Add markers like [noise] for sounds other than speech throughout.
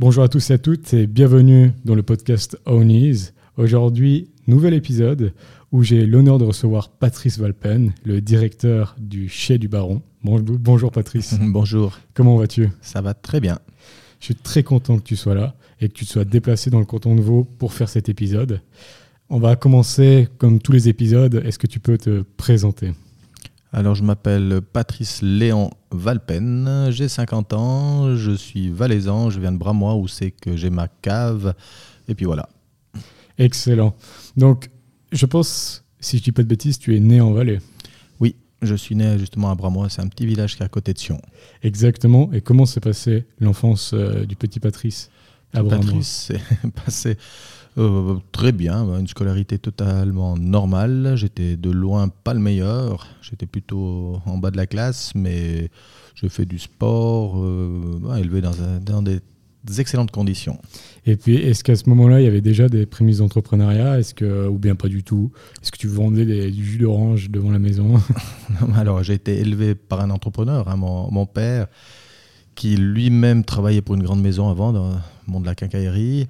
Bonjour à tous et à toutes et bienvenue dans le podcast Ownies. Aujourd'hui, nouvel épisode où j'ai l'honneur de recevoir Patrice Valpen, le directeur du Chez du Baron. Bonjour Patrice. [laughs] Bonjour. Comment vas-tu? Ça va très bien. Je suis très content que tu sois là et que tu te sois déplacé dans le canton de Vaud pour faire cet épisode. On va commencer comme tous les épisodes. Est-ce que tu peux te présenter? Alors, je m'appelle Patrice Léon Valpen, j'ai 50 ans, je suis valaisan, je viens de Bramois où c'est que j'ai ma cave, et puis voilà. Excellent. Donc, je pense, si je dis pas de bêtises, tu es né en Valais. Oui, je suis né justement à Bramois, c'est un petit village qui est à côté de Sion. Exactement. Et comment s'est passée l'enfance euh, du petit Patrice? À Patrice s'est [laughs] passé euh, très bien, une scolarité totalement normale. J'étais de loin pas le meilleur. J'étais plutôt en bas de la classe, mais je fais du sport, euh, élevé dans, dans des, excellentes conditions. Et puis, est-ce qu'à ce, moment-là, il y avait déjà des prémices d'entrepreneuriat? Est-ce que, ou bien pas du tout? Est-ce que tu vendais du jus d'orange devant la maison? [laughs] Alors, j'ai été élevé par un entrepreneur, hein, mon, mon, père, qui lui-même travaillait pour une grande maison avant, dans le monde de la quincaillerie.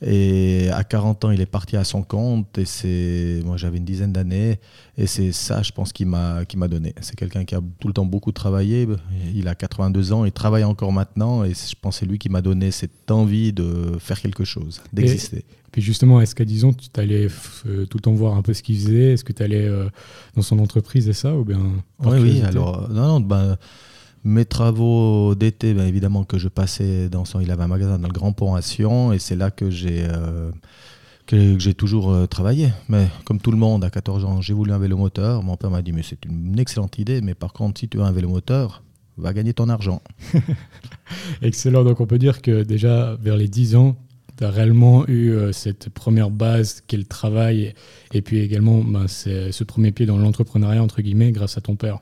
Et à 40 ans, il est parti à son compte. Et c'est, moi, j'avais une dizaine d'années. Et c'est ça, je pense, qui m'a, qui m'a donné. C'est quelqu'un qui a tout le temps beaucoup travaillé. Il a 82 ans. Il travaille encore maintenant. Et je pense que c'est lui qui m'a donné cette envie de faire quelque chose, d'exister. Et puis justement, est-ce qu'à disons, tu allais euh, tout le temps voir un peu ce qu'il faisait? Est-ce que tu allais euh, dans son entreprise et ça ou bien Oui, oui. Alors, non, non, ben, mes travaux d'été, bien évidemment, que je passais dans son. Il avait un magasin dans le Grand Pont à Sion, et c'est là que j'ai. Euh, que, j'ai toujours euh, travaillé. Mais comme tout le monde, à 14 ans, j'ai voulu un vélo moteur. Mon père m'a dit, mais c'est une excellente idée, mais par contre, si tu veux un vélo moteur, va gagner ton argent. [laughs] Excellent. Donc on peut dire que déjà, vers les 10 ans, tu as réellement eu euh, cette première base qu'est le travail, et puis également ben, ce premier pied dans l'entrepreneuriat, entre guillemets, grâce à ton père.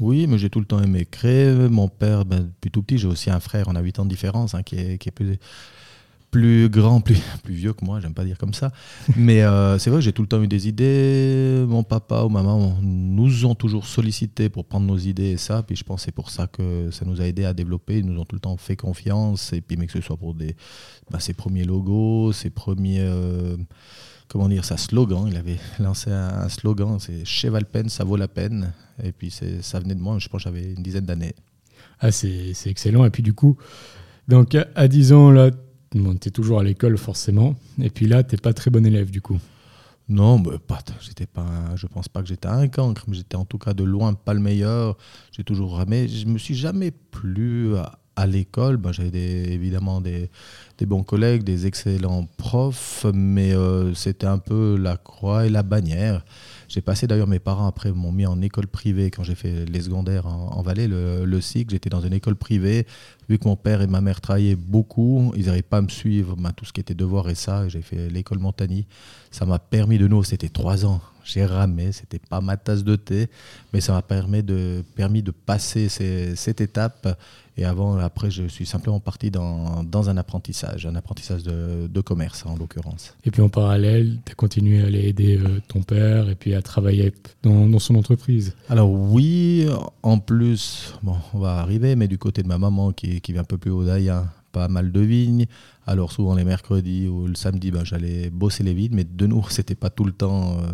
Oui, mais j'ai tout le temps aimé créer. Mon père, ben, depuis tout petit, j'ai aussi un frère, on a 8 ans de différence, hein, qui, est, plus, grand, plus, vieux que moi, j'aime pas dire comme ça. Mais euh, c'est vrai j'ai tout le temps eu des idées. Mon papa ou maman nous ont toujours sollicité pour prendre nos idées et ça. Puis je pense que c'est pour ça que ça nous a aidé à développer. Ils nous ont tout le temps fait confiance. Et puis, mais que ce soit pour des, ben, ses premiers logos, ses premiers. Euh, comment dire, sa slogan. Il avait lancé un, slogan, c'est chez Valpen, ça vaut la peine. Et puis ça venait de moi, je pense que j'avais une dizaine d'années. Ah, c'est excellent. Et puis du coup, donc à 10 ans, là, tu es toujours à l'école forcément. Et puis là, tu n'es pas très bon élève du coup. Non, mais pas, j'étais pas, je pense pas que j'étais un cancre, mais j'étais en tout cas de loin pas le meilleur. J'ai toujours ramé. Je me suis jamais plu à, à l'école, ben, j'avais évidemment des, bons collègues, des excellents profs, mais euh, c'était un peu la croix et la bannière. J'ai passé d'ailleurs, mes parents après m'ont mis en école privée quand j'ai fait les secondaires en, Valais, le, cycle. J'étais dans une école privée. Vu que mon père et ma mère travaillaient beaucoup, ils n'arrivaient pas à me suivre ben, tout ce qui était devoir et ça. J'ai fait l'école Montagny. Ça m'a permis de nous, c'était trois ans. J'ai ramé, c'était pas ma tasse de thé, mais ça m'a permis de, permis de passer cette étape et avant, après, je suis simplement parti dans, dans un apprentissage, un apprentissage de, de commerce en l'occurrence. Et puis en parallèle, tu as continué à aller aider euh, ton père et puis à travailler dans, dans, son entreprise Alors oui, en plus, bon, on va arriver, mais du côté de ma maman qui, qui vient un peu plus haut d'ailleurs, pas mal de vignes. Alors souvent les mercredis ou le samedi, ben, j'allais bosser les vignes, mais de nous, [laughs] c'était pas tout le temps, euh,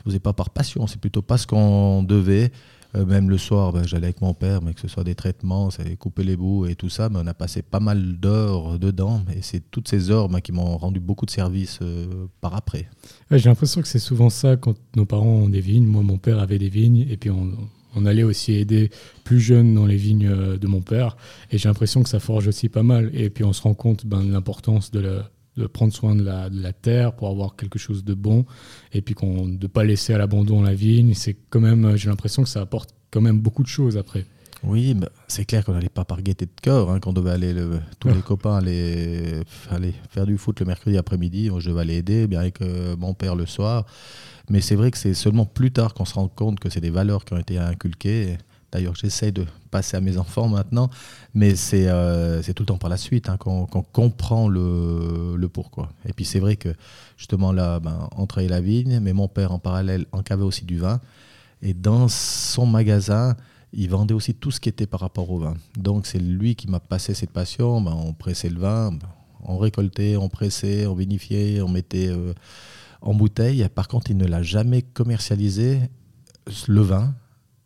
on faisait pas par passion, c'est plutôt parce qu'on devait. Euh, même le soir, ben, j'allais avec mon père, mais que ce soit des traitements, ça couper les bouts et tout ça, on a passé pas mal d'heures dedans. Et c'est toutes ces heures ben, qui m'ont rendu beaucoup de services euh, par après. J'ai l'impression que c'est souvent ça quand nos parents ont des vignes. Moi, mon père avait des vignes, et puis on, on allait aussi aider plus jeunes dans les vignes euh, de mon père. Et j'ai l'impression que ça forge aussi pas mal. Et puis on se rend compte ben, de l'importance de la, de prendre soin de la, de la, terre pour avoir quelque chose de bon et puis qu'on de pas laisser à l'abandon la vigne. C'est quand même j'ai l'impression que ça apporte quand même beaucoup de choses après. Oui bah, c'est clair qu'on n'allait pas par gaieté de cœur hein, qu'on devait aller le, tous les copains aller, aller, faire du foot le mercredi après-midi. Je devais aller aider bien avec euh, mon père le soir mais c'est vrai que c'est seulement plus tard qu'on se rend compte que c'est des valeurs qui ont été inculquées D'ailleurs, j'essaie de passer à mes enfants maintenant, mais c'est euh, tout le temps par la suite hein, qu'on comprend le, pourquoi. Et puis c'est vrai que justement là, ben, on travaillait la vigne, mais mon père en parallèle encavait aussi du vin. Et dans son magasin, il vendait aussi tout ce qui était par rapport au vin. Donc c'est lui qui m'a passé cette passion. Ben, on pressait le vin, on récoltait, on pressait, on vinifiait, on mettait euh, en bouteille. Par contre, il ne l'a jamais commercialisé, le vin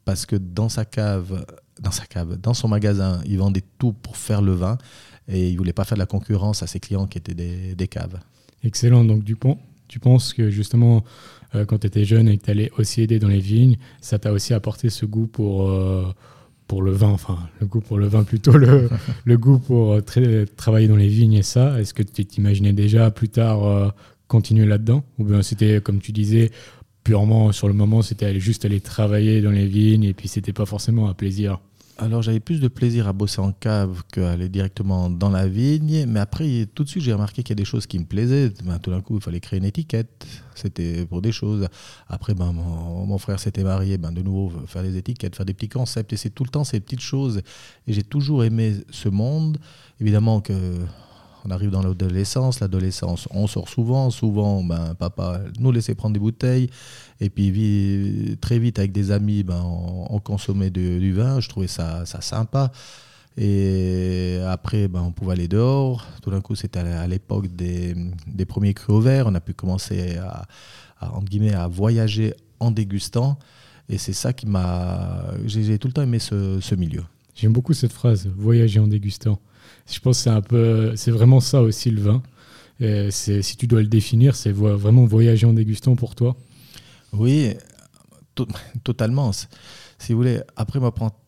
parce que dans sa cave, dans sa cave, dans son magasin, il vendait tout pour faire le vin et il voulait pas faire de la concurrence à ses clients qui étaient des, caves. Excellent. Donc Dupont, tu penses que justement, euh, quand tu étais jeune et que tu allais aussi aider dans les vignes, ça t'a aussi apporté ce goût pour, euh, pour le vin, enfin le goût pour le vin plutôt, le, [laughs] le goût pour euh, travailler dans les vignes et ça. Est-ce que tu t'imaginais déjà plus tard continuer là-dedans? Ou bien c'était, comme tu disais, purement sur le moment, c'était juste aller travailler dans les vignes et puis c'était pas forcément un plaisir alors j'avais plus de plaisir à bosser en cave qu'à directement dans la vigne, mais après tout de suite j'ai remarqué qu'il y a des choses qui me plaisaient. Ben, tout d'un coup il fallait créer une étiquette, c'était pour des choses. Après ben, mon, frère s'était marié, ben, de nouveau faire des étiquettes, faire des petits concepts, et c'est tout le temps ces petites choses. Et j'ai toujours aimé ce monde. Évidemment que on arrive dans l'adolescence, l'adolescence, on sort souvent, souvent, ben, papa nous laissait prendre des bouteilles, et puis très vite avec des amis, ben, on, consommait du vin, je trouvais ça, ça sympa. Et après, ben, on pouvait aller dehors. Tout d'un coup, c'était à l'époque des, des, premiers crus au verre. On a pu commencer à, guillemets, à voyager en dégustant. Et c'est ça qui m'a. J'ai tout le temps aimé ce, ce milieu. J'aime beaucoup cette phrase, voyager en dégustant. Je pense que c'est un peu, c'est vraiment ça aussi le vin. si tu dois le définir, c'est vraiment voyager en dégustant pour toi. Oui, [laughs] totalement. Si vous voulez, après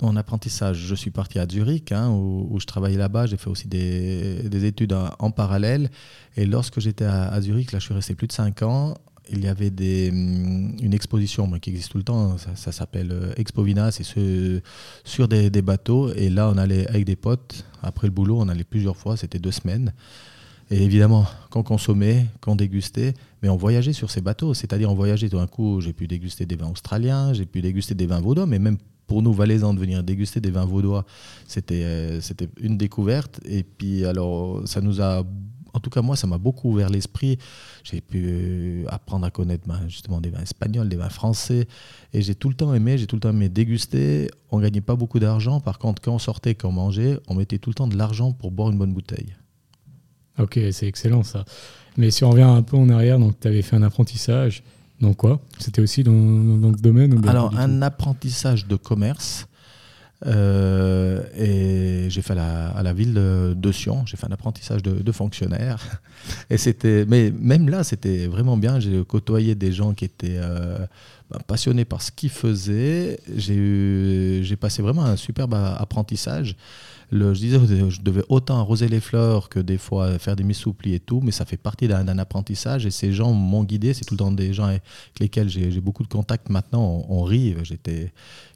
mon apprentissage, je suis parti à Zurich, hein, où, je travaillais là-bas. J'ai fait aussi des, études en, parallèle. Et lorsque j'étais à, Zurich, là, je suis resté plus de 5 ans. Il y avait hum, une exposition qui existe tout le temps. Ça, s'appelle euh, Expovina. C'est sur, des, bateaux. Et là, on allait avec des potes. Après le boulot, on allait plusieurs fois. C'était deux semaines. Et évidemment, qu'on consommait, qu'on dégustait, mais on voyageait sur ces bateaux. C'est-à-dire, on voyageait tout d'un coup, j'ai pu déguster des vins australiens, j'ai pu déguster des vins vaudois, mais même pour nous, Valaisans, de venir déguster des vins vaudois, c'était euh, c'était une découverte. Et puis, alors, ça nous a. En tout cas, moi, ça m'a beaucoup ouvert l'esprit. J'ai pu euh, apprendre à connaître ben, justement des vins espagnols, des vins français. Et j'ai tout le temps aimé, j'ai tout le temps aimé déguster. On gagnait pas beaucoup d'argent. Par contre, quand on sortait, quand on mangeait, on mettait tout le temps de l'argent pour boire une bonne bouteille. Ok, c'est excellent ça. Mais si on revient un peu en arrière, donc tu avais fait un apprentissage. Dans quoi? C'était aussi dans, dans, le domaine Alors, un apprentissage de commerce. Euh, et j'ai fait à la ville de, Sion, j'ai fait un apprentissage de, fonctionnaire. [laughs] Et c'était, mais même là, c'était vraiment bien. J'ai côtoyé des gens qui étaient euh, bah, passionnés par ce qu'ils faisaient. J'ai, j'ai passé vraiment un superbe apprentissage je disais, je devais autant arroser les fleurs que des fois faire des missouplis et tout, mais ça fait partie d'un apprentissage et ces gens m'ont guidé. C'est tout le temps des gens avec lesquels j'ai beaucoup de contacts maintenant. On, rit. J'étais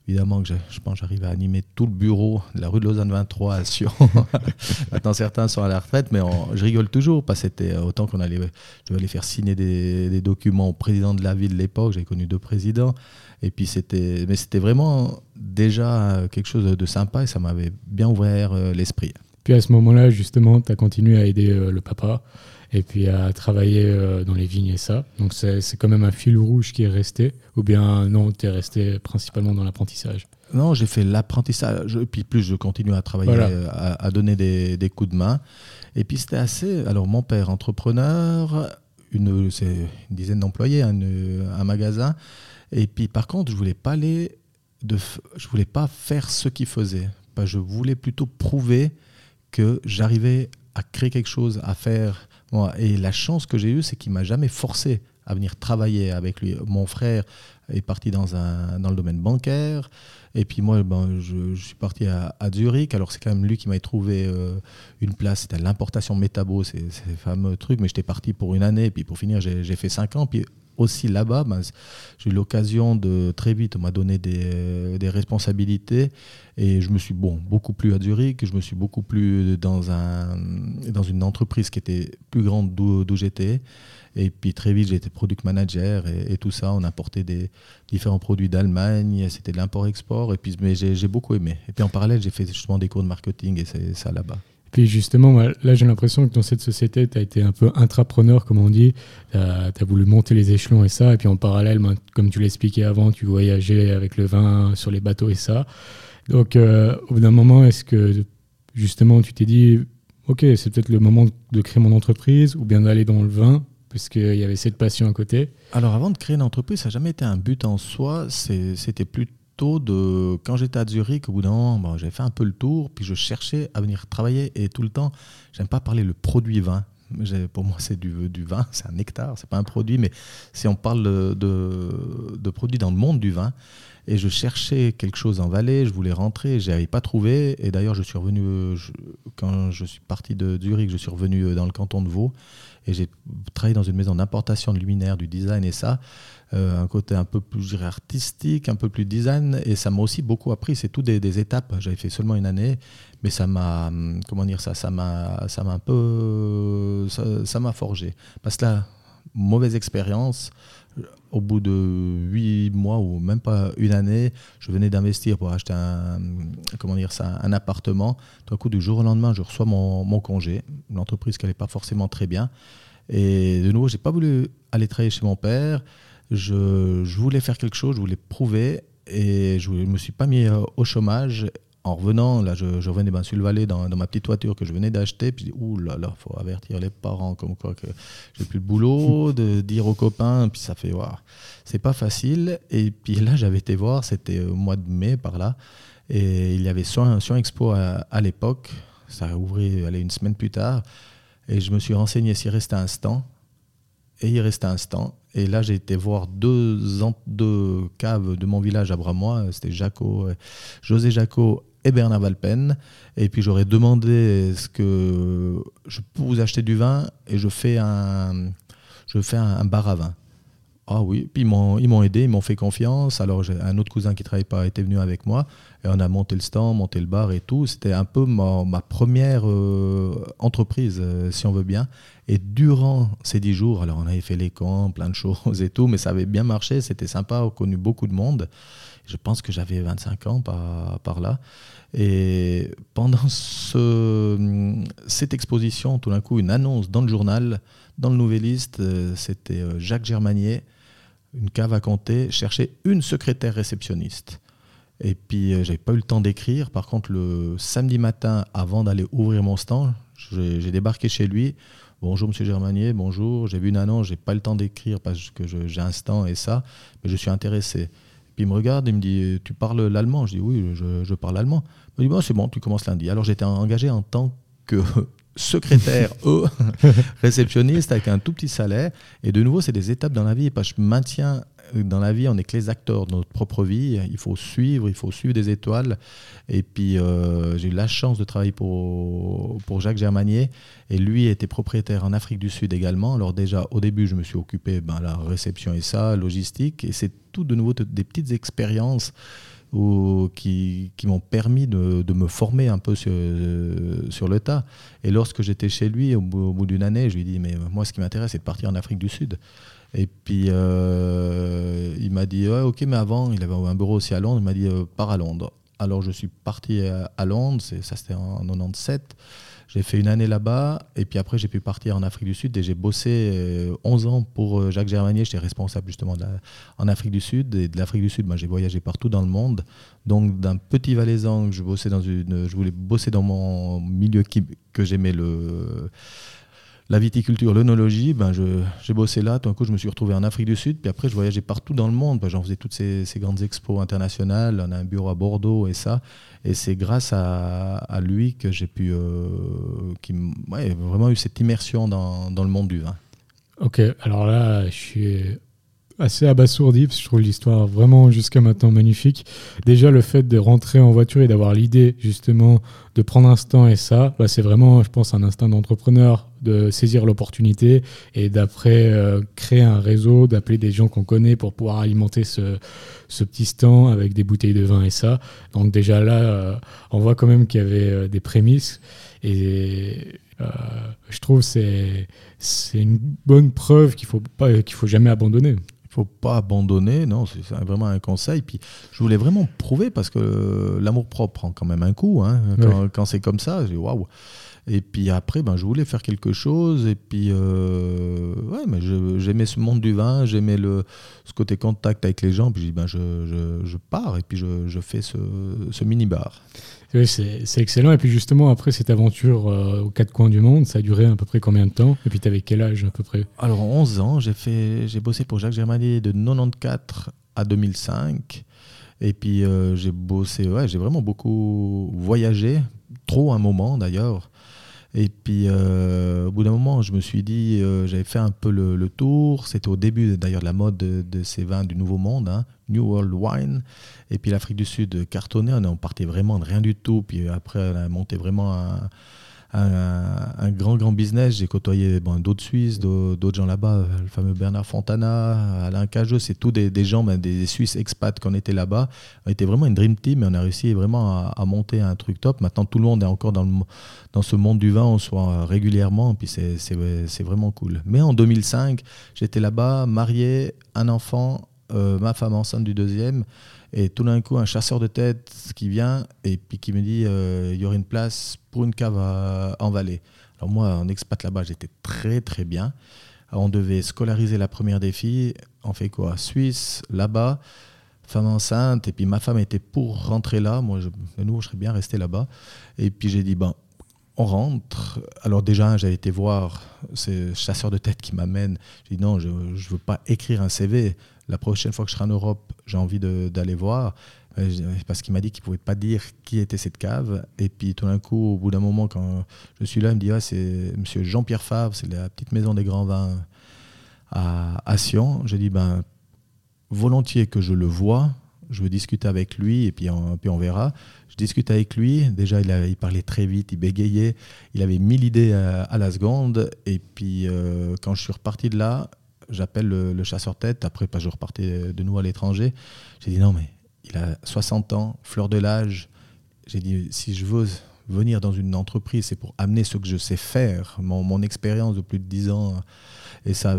évidemment que je, pense j'arrive à animer tout le bureau de la rue de Lausanne 23 à Sion. [laughs] Maintenant, certains sont à la retraite, mais je rigole toujours parce que c'était autant qu'on allait, je devais aller faire signer des, des documents au président de la ville de l'époque. J'ai connu deux présidents. Et puis c'était, mais c'était vraiment déjà quelque chose de sympa et ça m'avait bien ouvert euh, l'esprit. Puis à ce moment-là, justement, tu as continué à aider euh, le papa et puis à travailler euh, dans les vignes et ça. Donc c'est, quand même un fil rouge qui est resté ou bien non, tu es resté principalement dans l'apprentissage? Non, j'ai fait l'apprentissage, et puis plus je continue à travailler, à, donner des, des, coups de main. Et puis c'était assez. Alors mon père, entrepreneur, une, c'est une dizaine d'employés, un magasin. Et puis par contre, je voulais pas aller de, je voulais pas faire ce qu'il faisait. Je voulais plutôt prouver que j'arrivais à créer quelque chose, à faire. Et la chance que j'ai eue, c'est qu'il m'a jamais forcé à venir travailler avec lui. Mon frère est parti dans, un, dans le domaine bancaire. Et puis moi, ben, je, suis parti à, Zurich. Alors c'est quand même lui qui m'a trouvé euh, une place. C'était l'importation métabo, ces, ces fameux trucs. Mais j'étais parti pour une année. Et puis pour finir, j'ai fait cinq ans. Puis aussi là-bas, ben, j'ai eu l'occasion de très vite, on m'a donné des, responsabilités et je me suis bon, beaucoup plus à Zurich, je me suis beaucoup plus dans, un, dans une entreprise qui était plus grande d'où j'étais. Et puis très vite, j'ai été product manager et, tout ça. On importait des différents produits d'Allemagne, c'était de l'import-export. Mais j'ai beaucoup aimé. Et puis en parallèle, j'ai fait justement des cours de marketing et c'est ça là-bas. Puis justement, là, j'ai l'impression que dans cette société, tu as été un peu intrapreneur, comme on dit. Tu as, voulu monter les échelons et ça. Et puis en parallèle, ben, comme tu l'expliquais avant, tu voyageais avec le vin sur les bateaux et ça. Donc, euh, au bout d'un moment, est-ce que justement, tu t'es dit, OK, c'est peut-être le moment de créer mon entreprise ou bien d'aller dans le vin puisqu'il y avait cette passion à côté? Alors, avant de créer une entreprise, ça n'a jamais été un but en soi. C'était plutôt de quand j'étais à Zurich, au bout d'un moment, j'ai fait un peu le tour, puis je cherchais à venir travailler et tout le temps, j'aime pas parler le produit vin. Pour moi, c'est du, du, vin, c'est un nectar, c'est pas un produit, mais si on parle de, de, produits dans le monde du vin, et je cherchais quelque chose en Valais, je voulais rentrer, je n'avais pas trouvé. Et d'ailleurs, je suis revenu, quand je suis parti de Zurich, je suis revenu dans le canton de Vaud. Et j'ai travaillé dans une maison d'importation de luminaires, du design et ça. Euh, un côté un peu plus artistique, un peu plus design, et ça m'a aussi beaucoup appris. C'est tout des, étapes. J'avais fait seulement une année, mais ça m'a, comment dire ça, ça m'a, ça m'a un peu, ça m'a forgé. Parce que là, mauvaise expérience. Au bout de huit mois ou même pas une année, je venais d'investir pour acheter un, comment dire ça, un appartement. Tout coup, du jour au lendemain, je reçois mon, mon congé. L'entreprise qui n'allait pas forcément très bien. Et de nouveau, j'ai pas voulu aller travailler chez mon père. Je, voulais faire quelque chose, je voulais prouver et je ne me suis pas mis euh, au chômage. En revenant, là, je, revenais ben, sur le Valais dans, ma petite voiture que je venais d'acheter. Puis, ouh là là, faut avertir les parents comme quoi que j'ai plus de boulot, [laughs] de dire aux copains. Puis ça fait, waouh, c'est pas facile. Et puis là, j'avais été voir, c'était au mois de mai par là. Et il y avait Soin, Expo à, l'époque. Ça a ouvert une semaine plus tard. Et je me suis renseigné s'il restait un stand. Et il restait un stand. Et là, j'ai été voir deux, deux caves de mon village à Bramois. C'était Jaco, José Jaco et Bernard Valpen. Et puis, j'aurais demandé est-ce que je peux vous acheter du vin et je fais un bar à vin. Ah oui, puis ils m'ont aidé, ils m'ont fait confiance. Alors j'ai un autre cousin qui travaille pas était venu avec moi et on a monté le stand, monté le bar et tout. C'était un peu ma, première euh, entreprise, euh, si on veut bien. Et durant ces dix jours, alors on avait fait les camps, plein de choses et tout, mais ça avait bien marché, c'était sympa, on a connu beaucoup de monde. Je pense que j'avais 25 ans par, là. Et pendant ce, cette exposition, tout d'un coup, une annonce dans le journal, dans le Nouvelliste, euh, c'était Jacques Germanier une cave à compter, chercher une secrétaire réceptionniste. Et puis, euh, j'avais pas eu le temps d'écrire. Par contre, le samedi matin, avant d'aller ouvrir mon stand, j'ai débarqué chez lui. Bonjour, monsieur Germanier, bonjour. J'ai vu une annonce, j'ai pas le temps d'écrire parce que j'ai un stand et ça, mais je suis intéressé. Puis il me regarde et me dit Tu parles l'allemand Je dis Oui, je, parle allemand. Il me dit bon, C'est bon, tu commences lundi. Alors j'étais engagé en tant que secrétaire, [laughs] eux, réceptionniste avec un tout petit salaire. Et de nouveau, c'est des étapes dans la vie. Parce que je maintiens dans la vie, on n'est que les acteurs de notre propre vie. Il faut suivre, il faut suivre des étoiles. Et puis, euh, j'ai eu la chance de travailler pour, pour Jacques Germanier. Et lui était propriétaire en Afrique du Sud également. Alors, déjà, au début, je me suis occupé ben, la réception et ça, logistique. Et c'est tout de nouveau des petites expériences ou qui, qui m'ont permis de, de, me former un peu sur, sur le tas. Et lorsque j'étais chez lui, au bout, d'une année, je lui ai dit, mais moi, ce qui m'intéresse, c'est de partir en Afrique du Sud. Et puis, euh, il m'a dit, ouais, ok, mais avant, il avait un bureau aussi à Londres, il m'a dit, euh, pars à Londres. Alors, je suis parti à Londres, ça c'était en 97. J'ai fait une année là-bas et puis après j'ai pu partir en Afrique du Sud et j'ai bossé 11 euh, ans pour euh, Jacques Germanier. J'étais responsable justement en Afrique du Sud et de l'Afrique du Sud. Moi j'ai voyagé partout dans le monde. Donc d'un petit valaisan je bossais dans une, je voulais bosser dans mon milieu qui, que j'aimais le la viticulture, l'œnologie, ben j'ai bossé là. Tout d'un coup, je me suis retrouvé en Afrique du Sud. Puis après, je voyageais partout dans le monde. Ben, J'en faisais toutes ces, grandes expos internationales. On a un bureau à Bordeaux et ça. Et c'est grâce à, à, lui que j'ai pu, euh, qui ouais, vraiment eu cette immersion dans, dans le monde du vin. Ok, alors là, je suis assez abasourdi parce que je trouve l'histoire vraiment jusqu'à maintenant magnifique. Déjà le fait de rentrer en voiture et d'avoir l'idée justement de prendre un stand et ça, bah, c'est vraiment je pense un instinct d'entrepreneur de saisir l'opportunité et d'après euh, créer un réseau, d'appeler des gens qu'on connaît pour pouvoir alimenter ce, petit stand avec des bouteilles de vin et ça. Donc déjà là, euh, on voit quand même qu'il y avait euh, des prémices et je trouve c'est c'est une bonne preuve qu'il faut pas qu'il faut jamais abandonner faut pas abandonner, non, c'est vraiment un conseil. Puis je voulais vraiment prouver parce que l'amour propre prend quand même un coup. Hein. Quand, c'est comme ça, j'ai waouh. Et puis après, ben, je voulais faire quelque chose. Et puis, euh, ouais, mais j'aimais ce monde du vin, j'aimais le, ce côté contact avec les gens. Puis ben, je, je, je pars et puis je, je fais ce, ce mini-bar. C'est excellent. Et puis justement, après cette aventure euh, aux quatre coins du monde, ça a duré à peu près combien de temps? Et puis tu avais quel âge à peu près? Alors 11 ans, j'ai bossé pour Jacques Germanier de 94 à 2005. Et puis euh, j'ai bossé, j'ai vraiment beaucoup voyagé, trop un moment d'ailleurs. Et puis, euh, au bout d'un moment, je me suis dit, j'avais fait un peu le, tour. C'était au début, d'ailleurs, de la mode de, ces vins du Nouveau Monde, hein, New World Wine. Et puis l'Afrique du Sud cartonnait, on partait vraiment de rien du tout. Puis après, on a monté vraiment un, grand, grand business. J'ai côtoyé d'autres Suisses, d'autres gens là-bas, le fameux Bernard Fontana, Alain Cageux, c'est tous des, gens, ben, des Suisses expats qu'on était là-bas. On était vraiment une dream team et on a réussi vraiment à, monter un truc top. Maintenant, tout le monde est encore dans ce monde du vin, on soit régulièrement, puis c'est vraiment cool. Mais en 2005, j'étais là-bas, marié, un enfant, euh, ma femme enceinte du deuxième. Et tout d'un coup, un chasseur de tête qui vient et puis qui me dit euh, il y aurait une place pour une cave en Valais. Alors moi, en expat là-bas, j'étais très très bien. on devait scolariser la première des filles. On fait quoi? Suisse, là-bas, femme enceinte. Et puis ma femme était pour rentrer là. Moi, je, nouveau, je serais bien resté là-bas. Et puis j'ai dit ben, on rentre. Alors déjà, j'avais été voir ce chasseur de tête qui m'amène. J'ai dit non, je ne veux pas écrire un CV la prochaine fois que je serai en Europe, j'ai envie d'aller voir. Euh, parce qu'il m'a dit qu'il ne pouvait pas dire qui était cette cave. Et puis tout d'un coup, au bout d'un moment, quand je suis là, il me dit c'est monsieur Jean-Pierre Favre, c'est la petite maison des grands vins à, Sion. J'ai dit ben, volontiers que je le vois, je veux discuter avec lui et puis on, verra. Je discute avec lui. Déjà, il, il, parlait très vite, il bégayait. Il avait mille idées à, la seconde. Et puis, euh, quand je suis reparti de là, j'appelle le, chasseur-tête. Après, je repartais de nouveau à l'étranger. J'ai dit non, mais il a 60 ans, fleur de l'âge. J'ai dit si je veux venir dans une entreprise, c'est pour amener ce que je sais faire, mon, expérience de plus de 10 ans, et ça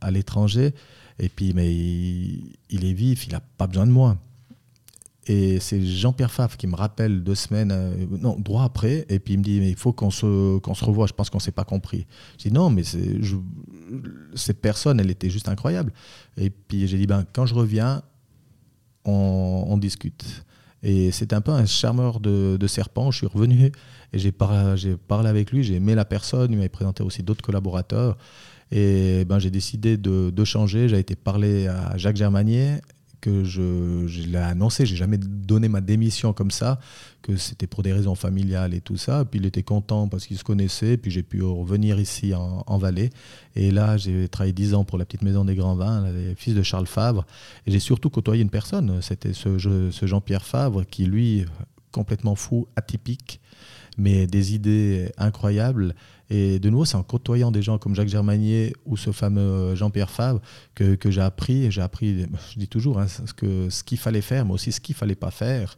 à l'étranger. Et puis, mais il, est vif, il n'a pas besoin de moi. Et c'est Jean-Pierre Favre qui me rappelle deux semaines, euh, non, droit après, et puis il me dit, mais il faut qu'on se, qu'on se revoie, je pense qu'on ne s'est pas compris. Je dis, non, mais cette personne, elle était juste incroyable. Et puis j'ai dit, ben, quand je reviens, on, discute. Et c'était un peu un charmeur de, de, serpent. Je suis revenu et j'ai parlé, avec lui, j'ai aimé la personne, il m'a présenté aussi d'autres collaborateurs. Et ben, j'ai décidé de changer. J'ai été parler à Jacques Germanier que je, l'ai annoncé, j'ai jamais donné ma démission comme ça, que c'était pour des raisons familiales et tout ça. Puis il était content parce qu'il se connaissait, puis j'ai pu revenir ici en, Valais. Et là, j'ai travaillé dix ans pour la petite maison des grands vins, fils de Charles Favre. Et j'ai surtout côtoyé une personne, c'était ce, ce Jean-Pierre Favre qui, lui, complètement fou, atypique, mais des idées incroyables. Et de nouveau, c'est en côtoyant des gens comme Jacques Germanier ou ce fameux Jean-Pierre Favre que, j'ai appris, j'ai appris, je dis toujours, hein, ce qu'il fallait faire, mais aussi ce qu'il fallait pas faire.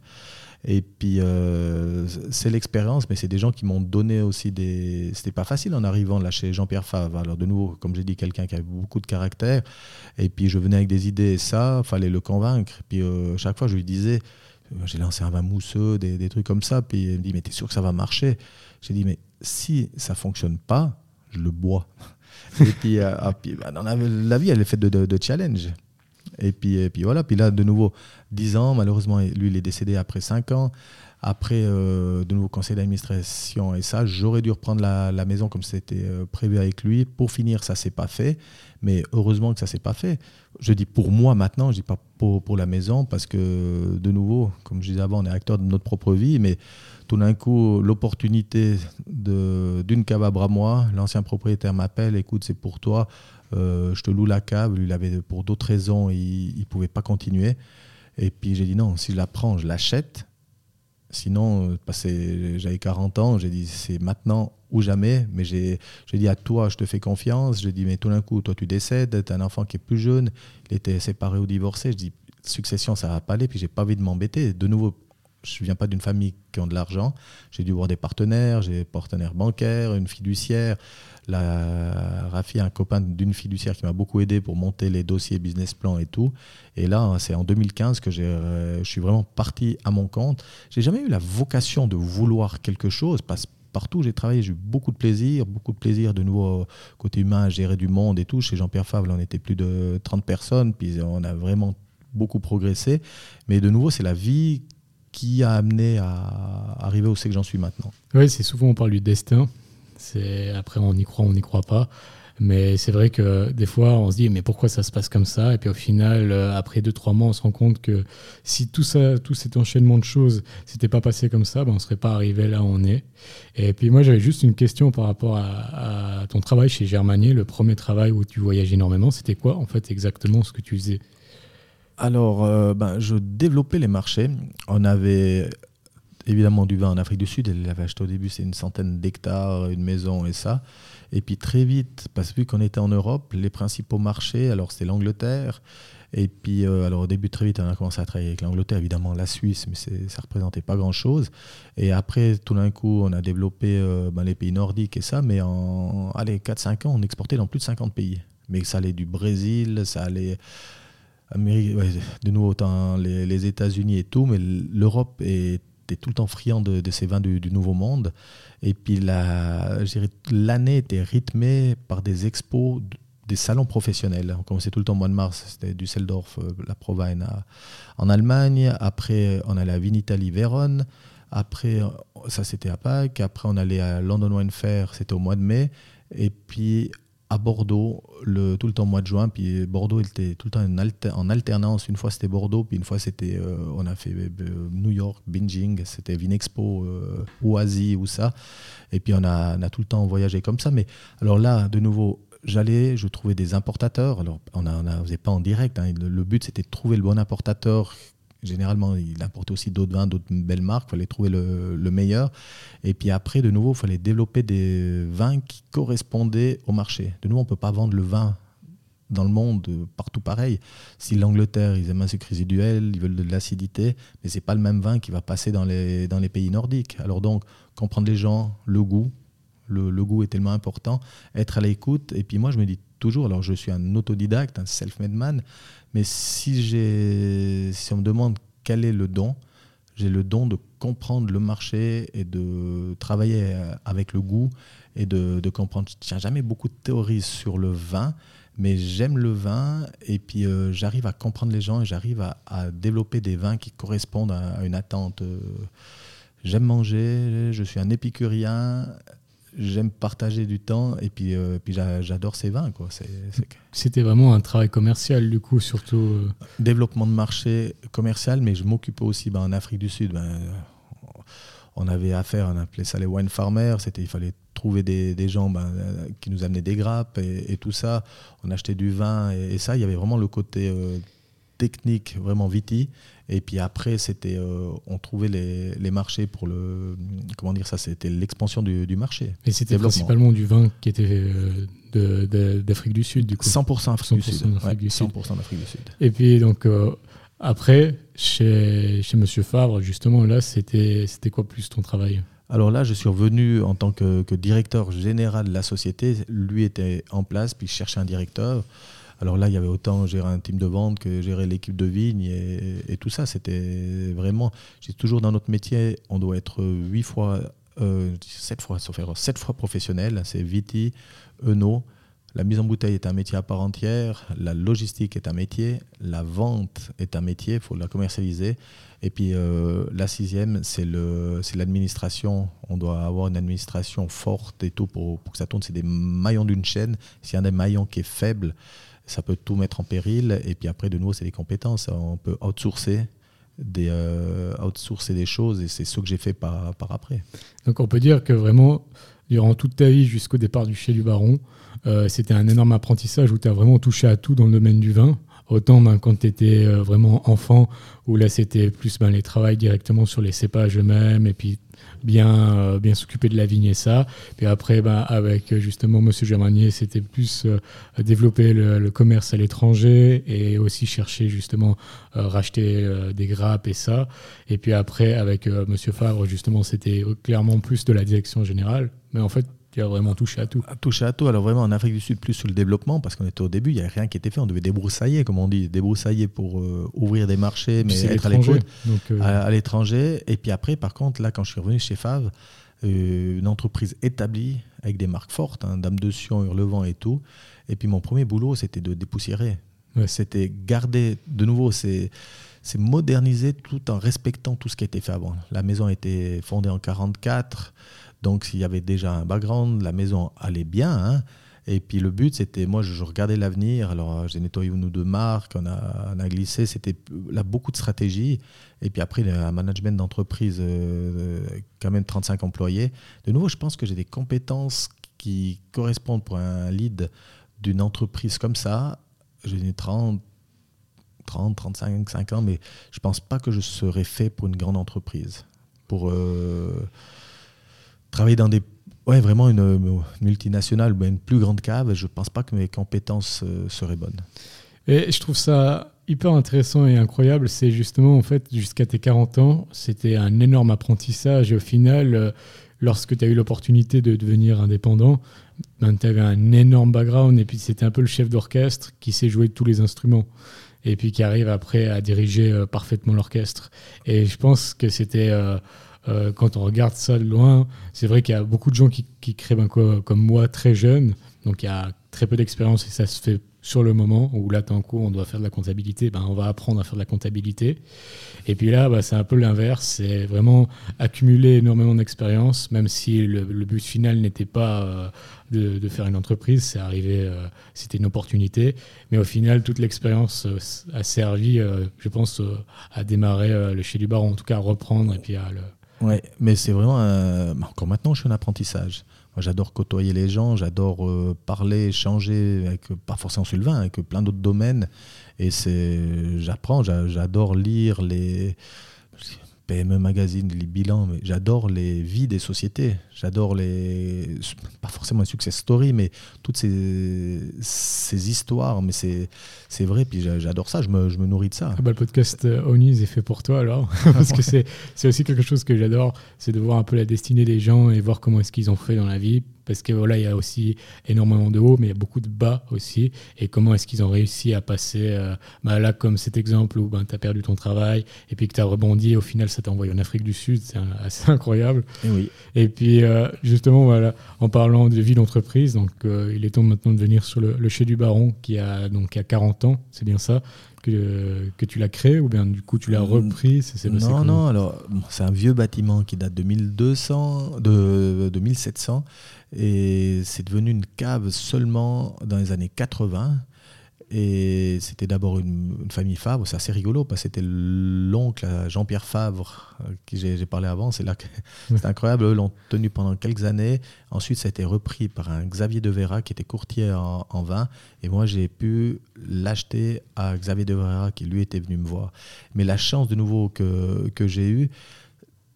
Et puis, euh, c'est l'expérience, mais c'est des gens qui m'ont donné aussi des. C'était pas facile en arrivant là chez Jean-Pierre Favre. Alors, de nouveau, comme j'ai dit, quelqu'un qui avait beaucoup de caractère. Et puis, je venais avec des idées et ça, fallait le convaincre. Et puis, euh, chaque fois, je lui disais j'ai lancé un vin mousseux, des, des, trucs comme ça. Puis il me dit, mais t'es sûr que ça va marcher? J'ai dit, mais si ça fonctionne pas, je le bois. [laughs] Et puis, euh, ah, bah, la, vie, elle est faite de, de, challenge. Et puis, voilà. Puis là, de nouveau, 10 ans. Malheureusement, lui, il est décédé après 5 ans. Après, euh, de nouveau conseil d'administration et ça, j'aurais dû reprendre la, maison comme c'était euh, prévu avec lui. Pour finir, ça s'est pas fait. Mais heureusement que ça s'est pas fait. Je dis pour moi maintenant, je dis pas pour, pour la maison parce que, de nouveau, comme je disais avant, on est acteur de notre propre vie. Mais tout d'un coup, l'opportunité d'une cave à bras moi, l'ancien propriétaire m'appelle, écoute, c'est pour toi, euh, je te loue la cave. Il avait pour d'autres raisons, il ne pouvait pas continuer. Et puis j'ai dit non, si je la prends, je l'achète. Sinon, euh, j'avais 40 ans, j'ai dit c'est maintenant ou jamais. Mais j'ai dit à toi, je te fais confiance. J'ai dit, mais tout d'un coup, toi, tu décèdes, tu as un enfant qui est plus jeune, il était séparé ou divorcé. Je dis, succession, ça va pas aller. Puis j'ai pas envie de m'embêter. De nouveau, je viens pas d'une famille qui a de l'argent. J'ai dû voir des partenaires, j'ai des partenaires bancaires, une fiduciaire. La Rafi, un copain d'une fiduciaire qui m'a beaucoup aidé pour monter les dossiers business plan et tout. Et là, c'est en 2015 que euh, je suis vraiment parti à mon compte. J'ai jamais eu la vocation de vouloir quelque chose parce partout j'ai travaillé, j'ai eu beaucoup de plaisir, beaucoup de plaisir de nouveau côté humain, gérer du monde et tout. Chez Jean-Pierre Favre, on était plus de 30 personnes, puis on a vraiment beaucoup progressé. Mais de nouveau, c'est la vie qui a amené à arriver où c'est que j'en suis maintenant. Oui, c'est souvent on parle du destin. C'est après on y croit, on n'y croit pas. Mais c'est vrai que des fois, on se dit, mais pourquoi ça se passe comme ça? Et puis au final, euh, après deux, trois mois, on se rend compte que si tout ça, tout cet enchaînement de choses s'était pas passé comme ça, ben, on serait pas arrivé là où on est. Et puis moi, j'avais juste une question par rapport à, ton travail chez Germanier, le premier travail où tu voyages énormément. C'était quoi, en fait, exactement ce que tu faisais? Alors, euh, ben, je développais les marchés. On avait évidemment du vin en Afrique du Sud. Elle l'avait acheté au début, c'est une centaine d'hectares, une maison et ça. Et puis très vite, parce que vu qu'on était en Europe, les principaux marchés, alors c'était l'Angleterre. Et puis, euh, alors au début, très vite, on a commencé à travailler avec l'Angleterre, évidemment la Suisse, mais ça ne représentait pas grand-chose. Et après, tout d'un coup, on a développé euh, ben, les pays nordiques et ça, mais en allez, 4-5 ans, on exportait dans plus de 50 pays. Mais ça allait du Brésil, ça allait Amérique, de nouveau autant les, États-Unis et tout, mais l'Europe était tout le temps friand de, ces vins du, Nouveau Monde. Et puis l'année était rythmée par des expos, des salons professionnels. On commençait tout le temps au mois de mars, c'était Düsseldorf, euh, la Provine en Allemagne. Après, on allait à Vinitaly, Vérone. Après, ça c'était à Pâques. Après, on allait à London Wine Fair, c'était au mois de mai. Et puis à Bordeaux le, tout le temps au mois de juin. Puis Bordeaux était tout le temps en, alternance. Une fois c'était Bordeaux, puis une fois c'était euh, on a fait euh, New York, Binging, c'était Vinexpo euh, ou Asie ou ça. Et puis on a, on a, tout le temps voyagé comme ça. Mais alors là, de nouveau, j'allais, je trouvais des importateurs. Alors on ne faisait pas en direct. Hein. le, but c'était de trouver le bon importateur Généralement, il importait aussi d'autres vins, d'autres belles marques. Il fallait trouver le, meilleur. Et puis après, de nouveau, il fallait développer des vins qui correspondaient au marché. De nouveau, on ne peut pas vendre le vin dans le monde partout pareil. Si l'Angleterre, ils aiment un sucre résiduel, ils veulent de l'acidité, mais c'est pas le même vin qui va passer dans les, pays nordiques. Alors donc, comprendre les gens, le goût, le, le goût est tellement important, être à l'écoute. Et puis moi, je me dis toujours, alors je suis un autodidacte, un self-made man, mais si, si on me demande quel est le don, j'ai le don de comprendre le marché et de travailler euh, avec le goût et de, de comprendre. Je tiens jamais beaucoup de théories sur le vin, mais j'aime le vin et puis euh, j'arrive à comprendre les gens et j'arrive à, développer des vins qui correspondent à, une attente. Euh, j'aime manger, je suis un épicurien j'aime partager du temps et puis, euh, puis j'adore ces vins. Quoi. C'était vraiment un travail commercial, du coup, surtout. Euh. Développement de marché commercial, mais je m'occupais aussi ben, en Afrique du Sud. Ben, on avait affaire, on appelait ça les wine farmers. C'était, il fallait trouver des, des gens ben, qui nous amenaient des grappes et, tout ça. On achetait du vin et, ça, il y avait vraiment le côté euh, technique, vraiment viti. Et puis après, c'était, euh, on trouvait les, les, marchés pour le, comment dire ça, c'était l'expansion du, du, marché. Et c'était principalement du vin qui était euh, d'Afrique du Sud, du coup. 100% Afrique, du, Sud. 100% d'Afrique du Sud. Et puis donc euh, après, chez, chez Monsieur Favre, justement, là, c'était, c'était quoi plus ton travail? Alors là, je suis revenu en tant que, que, directeur général de la société. Lui était en place, puis je cherchais un directeur. Alors là, il y avait autant gérer un team de vente que gérer l'équipe de vigne et, tout ça. C'était vraiment. J'ai toujours dans notre métier, on doit être huit fois, euh, sept fois, sauf erreur, sept fois professionnel. C'est Viti, Eno, La mise en bouteille est un métier à part entière, la logistique est un métier, la vente est un métier, il faut la commercialiser. Et puis euh, la sixième, c'est l'administration. On doit avoir une administration forte et tout pour, que ça tourne. C'est des maillons d'une chaîne. S'il y a un des maillons qui est faible, ça peut tout mettre en péril. Et puis après, de nouveau, c'est les compétences. On peut outsourcer des, euh, outsourcer des choses et c'est ce que j'ai fait par, par après. Donc on peut dire que vraiment, durant toute ta vie jusqu'au départ du chez du Baron, euh, c'était un énorme apprentissage où tu as vraiment touché à tout dans le domaine du vin. Autant ben, quand tu étais euh, vraiment enfant, où là c'était plus ben, les travails directement sur les cépages eux-mêmes et puis bien, euh, bien s'occuper de la vigne et ça. Puis après, ben, avec justement Monsieur Germanier, c'était plus développer le, commerce à l'étranger et aussi chercher justement racheter des grappes et ça. Et puis après, avec Monsieur Favre, justement, c'était clairement plus de la direction générale. Mais en fait, tu as vraiment touché à tout. Touché à tout. Alors vraiment en Afrique du Sud, plus sur le développement, parce qu'on était au début, il n'y avait rien qui était fait. On devait débroussailler, comme on dit, débroussailler pour euh, ouvrir des marchés, mais être à l'écoute euh, à, l'étranger. Et puis après, par contre, là, quand je suis revenu chez Fav, euh, une entreprise établie avec des marques fortes, hein, Dame de Sion, Hurlevent et tout. Et puis mon premier boulot, c'était de dépoussiérer. C'était garder, de nouveau, c'est c'est moderniser tout en respectant tout ce qui a été fait avant. La maison a été fondée en 44. Donc, s'il y avait déjà un background, la maison allait bien. Hein. Et puis le but, c'était, moi, je, regardais l'avenir. Alors, euh, j'ai nettoyé une ou deux marques, on a, glissé. C'était là beaucoup de stratégie. Et puis après, un management d'entreprise, euh, quand même 35 employés. De nouveau, je pense que j'ai des compétences qui correspondent pour un lead d'une entreprise comme ça. J'ai 30, 30, 35, 5 ans, mais je ne pense pas que je serais fait pour une grande entreprise. Pour. Euh, travailler dans des ouais, vraiment une, multinationale, une plus grande cave, je ne pense pas que mes compétences euh, seraient bonnes. Et je trouve ça hyper intéressant et incroyable, c'est justement en fait jusqu'à tes 40 ans, c'était un énorme apprentissage et au final, euh, lorsque tu as eu l'opportunité de devenir indépendant, ben, tu avais un énorme background et puis c'était un peu le chef d'orchestre qui sait jouer tous les instruments et puis qui arrive après à diriger euh, parfaitement l'orchestre. Et je pense que c'était... Euh, quand on regarde ça de loin, c'est vrai qu'il y a beaucoup de gens qui, créent ben, comme moi très jeunes, donc il y a très peu d'expérience et ça se fait sur le moment où là, en cours, on doit faire de la comptabilité, ben, on va apprendre à faire de la comptabilité. Et puis là, ben, c'est un peu l'inverse, c'est vraiment accumuler énormément d'expérience, même si le, but final n'était pas euh, de, faire une entreprise, c'est arrivé, euh, c'était une opportunité. Mais au final, toute l'expérience a servi, je pense, à démarrer le chez du bar, en tout cas à reprendre et puis à le, Ouais, mais c'est vraiment encore maintenant je suis en apprentissage. Moi, j'adore côtoyer les gens, j'adore euh, parler, échanger avec pas forcément sur le vin, avec plein d'autres domaines. Et c'est, j'apprends, j'adore lire les PME Magazine, les bilans, mais j'adore les vies des sociétés. J'adore les. Pas forcément les success stories, mais toutes ces, ces histoires. Mais c'est, c'est vrai, puis j'adore ça, je me, je me, nourris de ça. Ah bah, le podcast euh, Onis est fait pour toi alors. [laughs] Parce que c'est, c'est aussi quelque chose que j'adore, c'est de voir un peu la destinée des gens et voir comment est-ce qu'ils ont fait dans la vie parce que voilà, il y a aussi énormément de hauts, mais il y a beaucoup de bas aussi. Et comment est-ce qu'ils ont réussi à passer, euh, bah là, comme cet exemple où ben, tu as perdu ton travail et puis que tu as rebondi, et au final, ça t'a envoyé en Afrique du Sud, c'est assez [laughs] incroyable. Et, oui. et puis, euh, justement, voilà, en parlant de vie d'entreprise, donc euh, il est temps maintenant de venir sur le, Chez du Baron qui a, donc, a 40 ans, c'est bien ça que, que, tu l'as créé ou bien du coup tu l'as mm. repris c'est, Non, non, alors c'est un vieux bâtiment qui date de 1200, de, de 1700 et c'est devenu une cave seulement dans les années 80. Et c'était d'abord une, famille Favre, c'est assez rigolo parce que c'était l'oncle Jean-Pierre Favre euh, qui j'ai parlé avant, c'est là [laughs] c'est incroyable, eux l'ont tenu pendant quelques années. Ensuite, ça a été repris par un Xavier de Vera qui était courtier en, vin et moi j'ai pu l'acheter à Xavier de Vera qui lui était venu me voir. Mais la chance de nouveau que, que j'ai eue,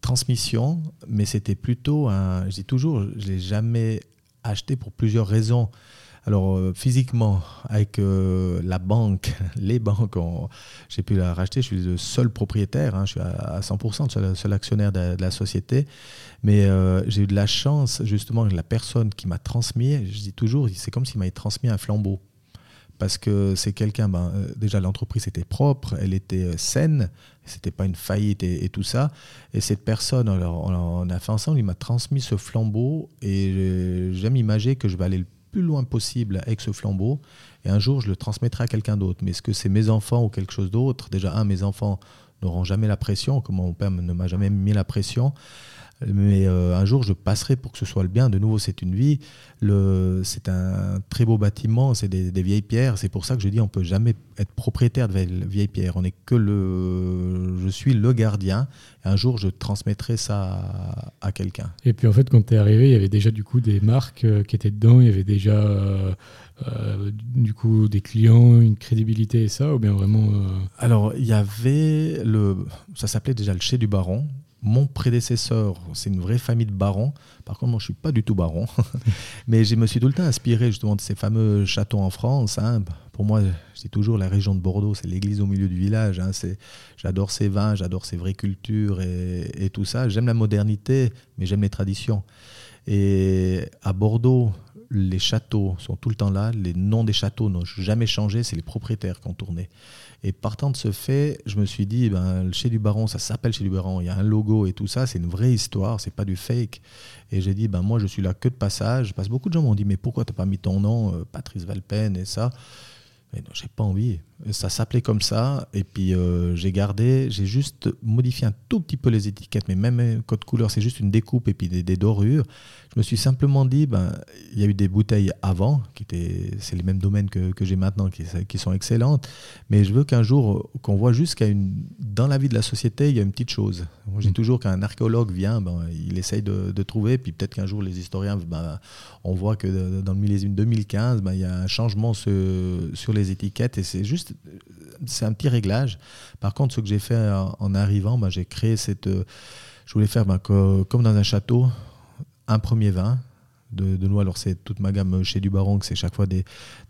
transmission, mais c'était plutôt un. Je dis toujours, je l'ai jamais acheté pour plusieurs raisons. Alors euh, physiquement, avec euh, la banque, [laughs] les banques, j'ai pu la racheter. Je suis le seul propriétaire, hein, je suis à, 100%, le seul actionnaire de, la société. Mais euh, j'ai eu de la chance, justement, la personne qui m'a transmis, je dis toujours, c'est comme s'il m'avait transmis un flambeau parce que c'est quelqu'un, ben, euh, déjà l'entreprise était propre, elle était euh, saine, c'était pas une faillite et, tout ça. Et cette personne, alors, on, a fait ensemble, il m'a transmis ce flambeau et j'aime imaginer que je vais aller le plus loin possible avec ce flambeau. Et un jour, je le transmettrai à quelqu'un d'autre. Mais est-ce que c'est mes enfants ou quelque chose d'autre? Déjà, un, mes enfants n'auront jamais la pression, comme mon père ne m'a jamais mis la pression. Mais euh, un jour, je passerai pour que ce soit le bien. De nouveau, c'est une vie. C'est un très beau bâtiment, c'est des, vieilles pierres. C'est pour ça que je dis on peut jamais être propriétaire de vieilles pierres. On est que le. Je suis le gardien. un jour, je transmettrai ça à, quelqu'un. Et puis en fait, quand tu es arrivé, il y avait déjà du coup des marques euh, qui étaient dedans. Il y avait déjà. Euh, du coup des clients, une crédibilité et ça, ou bien vraiment Alors, il y avait le. Ça s'appelait déjà le Chez du Baron mon prédécesseur, c'est une vraie famille de barons. Par contre, moi, je suis pas du tout baron. [laughs] Mais je me suis tout le temps inspiré justement de ces fameux châteaux en France. Hein. Pour moi, c'est toujours la région de Bordeaux, c'est l'église au milieu du village. Hein. J'adore ces vins, j'adore ces vraies cultures et, tout ça. J'aime la modernité, mais j'aime les traditions. Et à Bordeaux, les châteaux sont tout le temps là. Les noms des châteaux n'ont jamais changé. C'est les propriétaires qui ont tourné. Et partant de ce fait, je me suis dit, ben, chez du Baron, ça s'appelle chez du Baron, il y a un logo et tout ça, c'est une vraie histoire, c'est pas du fake. Et j'ai dit, ben, moi, je suis là que de passage. Parce que beaucoup de gens m'ont dit, mais pourquoi tu n'as pas mis ton nom, euh, Patrice Valpen et ça? Mais non, j'ai pas envie. Ça s'appelait comme ça, et puis euh, j'ai gardé, j'ai juste modifié un tout petit peu les étiquettes, mais même euh, code couleur, c'est juste une découpe et puis des dorures. Je me suis simplement dit, ben, il y a eu des bouteilles avant, qui étaient, c'est les mêmes domaines que, que j'ai maintenant, qui, qui, sont excellentes, mais je veux qu'un jour, qu'on voit juste qu'à une, dans la vie de la société, il y a une petite chose. J'ai mm. toujours qu'un archéologue vient, ben, il essaye de, de trouver, puis peut-être qu'un jour les historiens, ben, on voit que dans le millésime 2015, ben, il y a un changement sur, sur les étiquettes, et c'est juste, c'est un petit réglage. Par contre, ce que j'ai fait en, arrivant, ben, j'ai créé cette... Je voulais faire ben, comme dans un château, un premier vin de, nous. Alors, c'est toute ma gamme chez du Baron, c'est chaque fois des,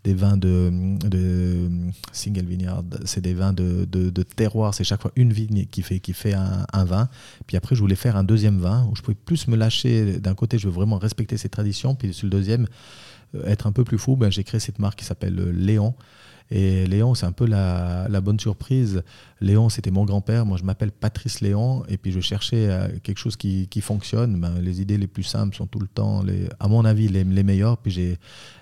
vins de, single vineyard, c'est des vins de, terroir, c'est chaque fois une vigne qui fait, un, vin. Puis après, je voulais faire un deuxième vin où je pouvais plus me lâcher. D'un côté, je veux vraiment respecter ces traditions, puis sur le deuxième, euh, être un peu plus fou, ben, j'ai créé cette marque qui s'appelle Léon. Et Léon, c'est un peu la, bonne surprise. Léon, c'était mon grand-père. Moi, je m'appelle Patrice Léon. Et puis, je cherchais euh, quelque chose qui, fonctionne. Ben, les idées les plus simples sont tout le temps, à mon avis, les, meilleures. Puis, j'ai,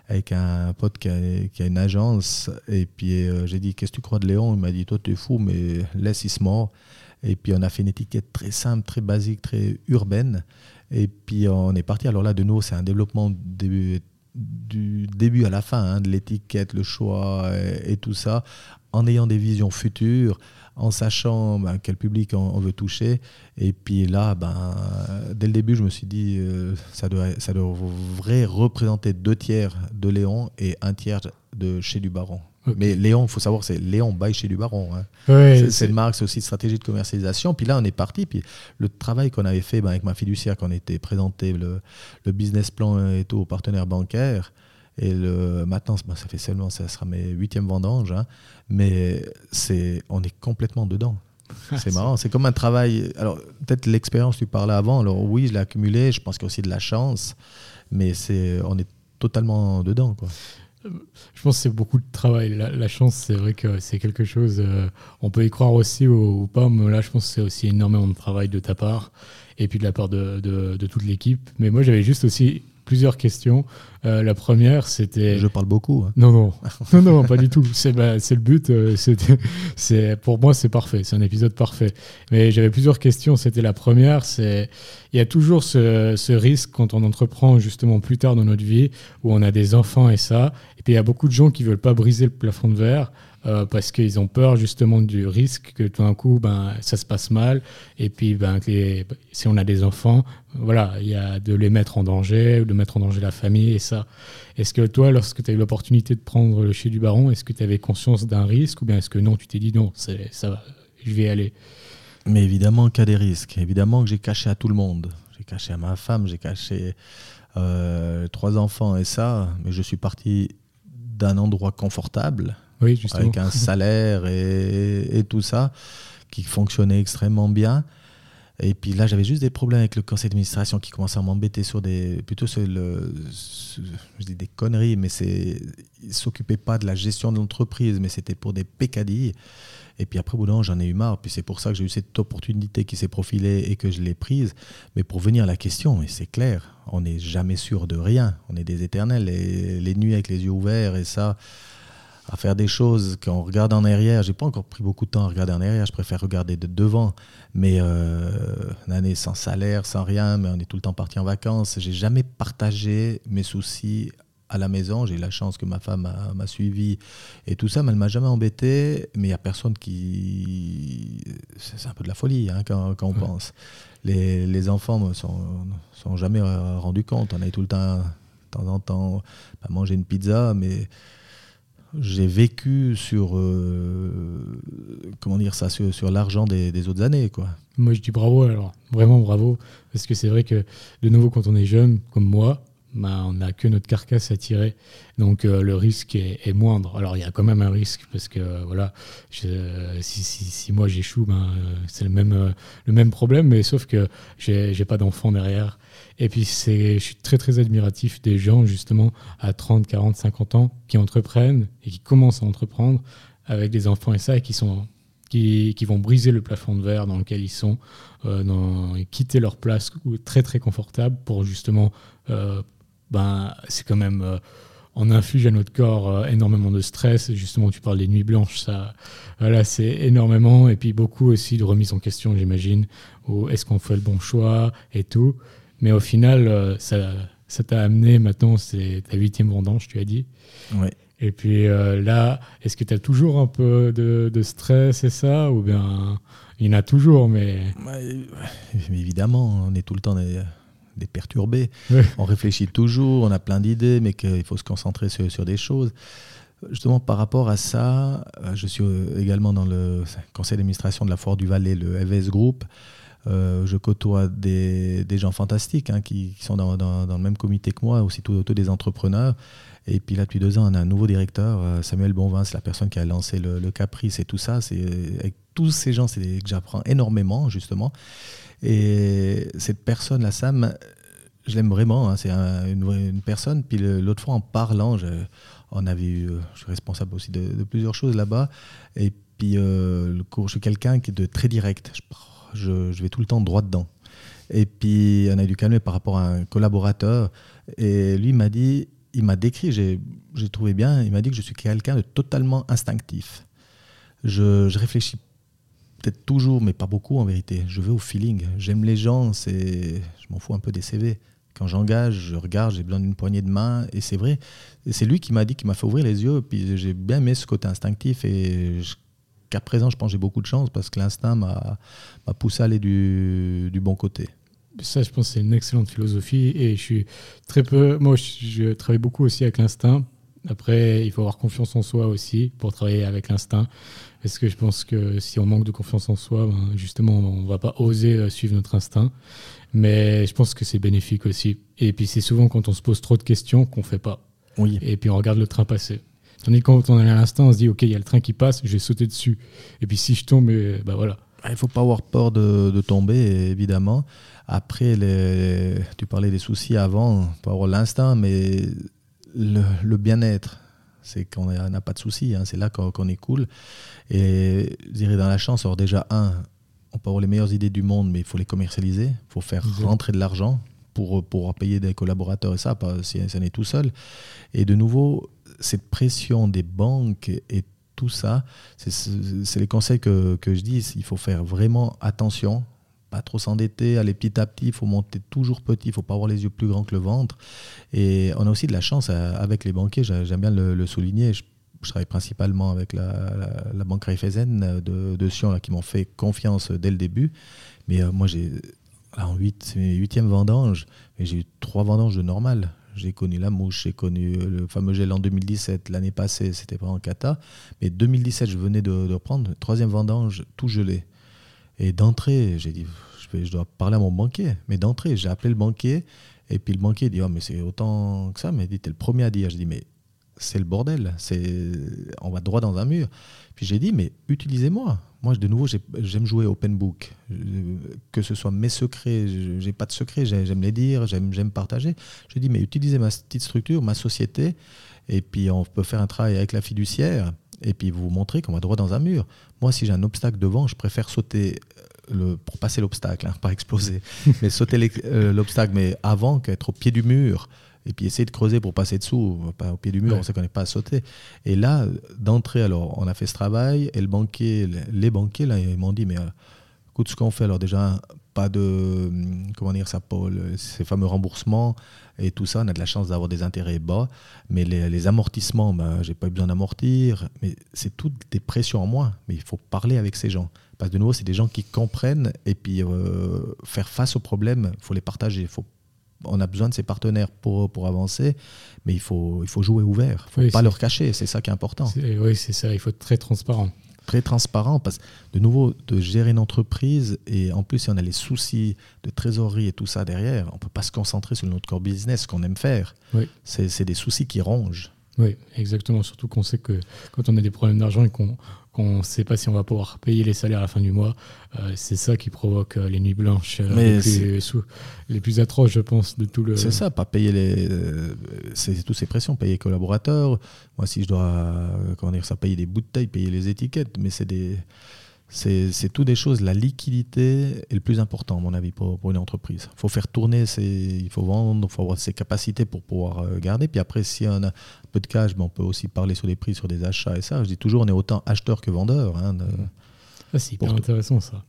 avec un pote qui a, une agence, et puis euh, j'ai dit Qu'est-ce que tu crois de Léon? Il m'a dit Toi, tu es fou, mais laisse, il se mort. Et puis, on a fait une étiquette très simple, très basique, très urbaine. Et puis, on est parti. Alors là, de nouveau, c'est un développement du début à la fin, hein, de l'étiquette, le choix et, tout ça, en ayant des visions futures, en sachant ben, quel public on, veut toucher. Et puis là, ben, dès le début, je me suis dit, euh, ça, doit, ça devrait représenter deux tiers de Léon et un tiers de chez du Baron. Mais Léon, il faut savoir, c'est Léon by chez du Baron. Hein. c'est une marque, c'est aussi une stratégie de commercialisation. Puis là, on est parti. Puis le travail qu'on avait fait ben, avec ma fiduciaire, quand on était présenté le, le, business plan et tout aux partenaires bancaires, et le, maintenant, ben, ça fait seulement, ça sera mes huitièmes vendanges, hein. mais c'est, on est complètement dedans. [laughs] C'est marrant, c'est comme un travail. Alors, peut-être l'expérience, tu parlais avant. Alors, oui, je l'ai accumulé. Je pense qu'il y a aussi de la chance, mais c'est, on est totalement dedans. Quoi. Je pense que c'est beaucoup de travail. La, chance, c'est vrai que c'est quelque chose. Euh, on peut y croire aussi ou, pas, mais là, je pense que c'est aussi énormément de travail de ta part et puis de la part de, de toute l'équipe. Mais moi, j'avais juste aussi plusieurs questions. Euh, la première, c'était. Je parle beaucoup. Hein. Non, non, [laughs] non, non, pas du tout. C'est bah, le but. Euh, [laughs] c'est pour moi, c'est parfait. C'est un épisode parfait. Mais j'avais plusieurs questions. C'était la première. C'est il y a toujours ce, ce, risque quand on entreprend justement plus tard dans notre vie où on a des enfants et ça. Et puis il y a beaucoup de gens qui veulent pas briser le plafond de verre. Euh, parce qu'ils ont peur justement du risque que tout d'un coup ben, ça se passe mal. Et puis ben, si on a des enfants, voilà, il y a de les mettre en danger de mettre en danger la famille et ça. Est-ce que toi, lorsque tu as eu l'opportunité de prendre le chez du baron, est-ce que tu avais conscience d'un risque ou bien est-ce que non, tu t'es dit non, ça va, je vais y aller? Mais évidemment qu'il y a des risques, évidemment que j'ai caché à tout le monde. J'ai caché à ma femme, j'ai caché euh, trois enfants et ça, mais je suis parti d'un endroit confortable avec un salaire et, tout ça qui fonctionnait extrêmement bien. Et puis là, j'avais juste des problèmes avec le conseil d'administration qui commençait à m'embêter sur des. plutôt sur le. je dis des conneries, mais c'est. Ils ne s'occupaient pas de la gestion de l'entreprise, mais c'était pour des pécadilles. Et puis après, au bout d'un j'en ai eu marre. Puis c'est pour ça que j'ai eu cette opportunité qui s'est profilée et que je l'ai prise. Mais pour venir à la question, c'est clair, on n'est jamais sûr de rien. On est des éternels. Et les nuits avec les yeux ouverts et ça, à faire des choses qu'on regarde en arrière. J'ai pas encore pris beaucoup de temps à regarder en arrière. Je préfère regarder de devant. Mais euh, une année sans salaire, sans rien, mais on est tout le temps parti en vacances. J'ai jamais partagé mes soucis à la maison. J'ai eu la chance que ma femme m'a suivi et tout ça, mais elle m'a jamais embêté. Mais il n'y a personne qui. C'est un peu de la folie hein, quand, on pense. Les, les enfants ne sont, sont jamais rendus compte. On a tout le temps, de temps en temps, à manger une pizza, mais j'ai vécu sur euh, comment dire ça sur, sur l'argent des, des, autres années quoi. Moi je dis bravo alors vraiment bravo parce que c'est vrai que de nouveau quand on est jeune comme moi bah, on n'a que notre carcasse à tirer, donc euh, le risque est, moindre. Alors il y a quand même un risque parce que voilà, si, si, moi j'échoue, ben, c'est le même, le même problème, mais sauf que j'ai pas d'enfant derrière. Et puis je suis très très admiratif des gens justement à 30, 40, 50 ans qui entreprennent et qui commencent à entreprendre avec des enfants et ça et qui sont qui, qui, vont briser le plafond de verre dans lequel ils sont, euh, quitter leur place très très confortable pour justement euh, ben, c'est quand même. Euh, on inflige à notre corps euh, énormément de stress. Justement, tu parles des nuits blanches, ça, voilà, c'est énormément. Et puis beaucoup aussi de remise en question, j'imagine. Ou est-ce qu'on fait le bon choix et tout. Mais au final, euh, ça, ça t'a amené maintenant, c'est ta huitième vendange, tu as dit. Ouais. Et puis là, est-ce que tu as toujours un peu de, de, stress et ça? Ou bien il y en a toujours, mais. évidemment, on est tout le temps des perturbés. On réfléchit toujours, on a plein d'idées, mais qu'il faut se concentrer sur, des choses. Justement, par rapport à ça, euh, je suis euh, également dans le conseil d'administration de la Foire du Valais, le FS Group. Euh, je côtoie des, gens fantastiques hein, qui, sont dans, le même comité que moi, aussi tous des entrepreneurs. Et puis là, depuis deux ans, on a un nouveau directeur, Samuel Bonvin, c'est la personne qui a lancé le, Caprice et tout ça. Avec tous ces gens, c'est que j'apprends énormément justement. Et cette personne, la Sam, je l'aime vraiment. Hein, c'est une, personne. Puis l'autre fois, en parlant, je, on avait eu, je suis responsable aussi de, plusieurs choses là-bas. Et puis, euh, le je suis quelqu'un qui est de très direct. Je, vais tout le temps droit dedans. Et puis, on a dû calmer par rapport à un collaborateur. Et lui m'a dit, il m'a décrit, j'ai trouvé bien, il m'a dit que je suis quelqu'un de totalement instinctif. Je, je réfléchis peut-être toujours, mais pas beaucoup en vérité. Je vais au feeling. J'aime les gens, c'est, je m'en fous un peu des CV. Quand j'engage, je regarde, j'ai besoin d'une poignée de main, et c'est vrai. c'est lui qui m'a dit, qui m'a fait ouvrir les yeux, puis j'ai bien aimé ce côté instinctif, et qu'à présent, je pense que j'ai beaucoup de chance parce que l'instinct m'a, poussé à aller du, du bon côté. Ça, je pense c'est une excellente philosophie, et je suis très peu. Moi, je, je travaille beaucoup aussi avec l'instinct. Après, il faut avoir confiance en soi aussi pour travailler avec l'instinct. Parce que je pense que si on manque de confiance en soi, ben, justement, on ne va pas oser euh, suivre notre instinct. Mais je pense que c'est bénéfique aussi. Et puis c'est souvent quand on se pose trop de questions qu'on ne fait pas. Oui. Et puis on regarde le train passer. Tandis que quand on est à l'instinct, on se dit, OK, il y a le train qui passe, je vais sauter dessus. Et puis si je tombe, ben voilà. Il ne faut pas avoir peur de, tomber, évidemment. Après, les, tu parlais des soucis avant, pas avoir l'instinct, mais le, le bien-être, c'est qu'on n'a pas de soucis, hein. c'est là qu'on est cool. Et je dirais dans la chance, alors déjà, un, on peut avoir les meilleures idées du monde, mais il faut les commercialiser, il faut faire rentrer de l'argent pour, pour payer des collaborateurs et ça, pas, si ça n'est tout seul. Et de nouveau, cette pression des banques et tout ça, c'est les conseils que, je dis, il faut faire vraiment attention pas trop s'endetter, aller petit à petit, il faut monter toujours petit, il faut pas avoir les yeux plus grands que le ventre. Et on a aussi de la chance euh, avec les banquiers, j'aime bien le, souligner. Je, travaille principalement avec la, banque Raiffeisen de, de Sion qui m'ont fait confiance dès le début. Mais euh, moi, j'ai en 8, 8e vendange, j'ai eu trois vendanges de normal. J'ai connu la mouche, j'ai connu le fameux gel en 2017. L'année passée, c'était pas en cata. Mais 2017, je venais de, de reprendre. Troisième vendange, tout gelé. Et d'entrée, j'ai dit, je, je, dois parler à mon banquier. Mais d'entrée, j'ai appelé le banquier. Et puis le banquier dit, oh, mais c'est autant que ça. Mais il dit, t'es le premier à dire. Je dis, mais c'est le bordel. C'est, on va droit dans un mur. Puis j'ai dit, mais utilisez-moi. Moi, de nouveau, j'aime jouer open book. Que ce soit mes secrets, j'ai pas de secrets, j'aime les dire, j'aime partager. J'ai dit, mais utilisez ma petite structure, ma société, et puis on peut faire un travail avec la fiduciaire, et puis vous montrer qu'on va droit dans un mur. Moi, si j'ai un obstacle devant, je préfère sauter le, pour passer l'obstacle, hein, pas exploser, [laughs] mais sauter euh, l'obstacle, mais avant qu'être au pied du mur et puis essayer de creuser pour passer dessous, pas au pied du mur, on sait qu'on n'est pas à sauter. Et là, d'entrée, alors, on a fait ce travail, et le banquier, les banquiers, là, ils m'ont dit, mais euh, écoute, ce qu'on fait, alors déjà, pas de, hum, comment dire ça, Paul, ces fameux remboursements et tout ça, on a de la chance d'avoir des intérêts bas, mais les, amortissements, ben, j'ai pas eu besoin d'amortir, mais c'est toutes des pressions en moins, mais il faut parler avec ces gens. Parce que de nouveau, c'est des gens qui comprennent, et puis euh, faire face aux problèmes, il faut les partager, il faut on a besoin de ses partenaires pour, pour avancer, mais il faut, il faut jouer ouvert. Il ne faut pas leur cacher, c'est ça qui est important. oui, c'est ça, il faut être très transparent. Très transparent, parce que de nouveau, de gérer une entreprise, et en plus, si on a les soucis de trésorerie et tout ça derrière, on ne peut pas se concentrer sur notre core business, ce qu'on aime faire. Oui. C'est des soucis qui rongent. Oui, exactement. Surtout qu'on sait que quand on a des problèmes d'argent et qu'on qu'on ne sait pas si on va pouvoir payer les salaires à la fin du mois. Euh, c'est ça qui provoque euh, les nuits blanches euh, les, plus, atroces, je pense, de tout le. C'est ça, pas payer les. c'est toutes ces pressions, payer les collaborateurs. Moi, si je dois, comment dire ça, payer des bouteilles, payer les étiquettes, mais c'est des. C'est tout des choses. La liquidité est le plus important, à mon avis, pour, pour une entreprise. Il faut faire tourner, il faut vendre, il faut avoir ses capacités pour pouvoir euh, garder. Puis après, si on a un peu de cash, ben on peut aussi parler sur les prix, sur des achats et ça. Je dis toujours, on est autant acheteur que vendeur. Hein, ah, c'est hyper intéressant ça.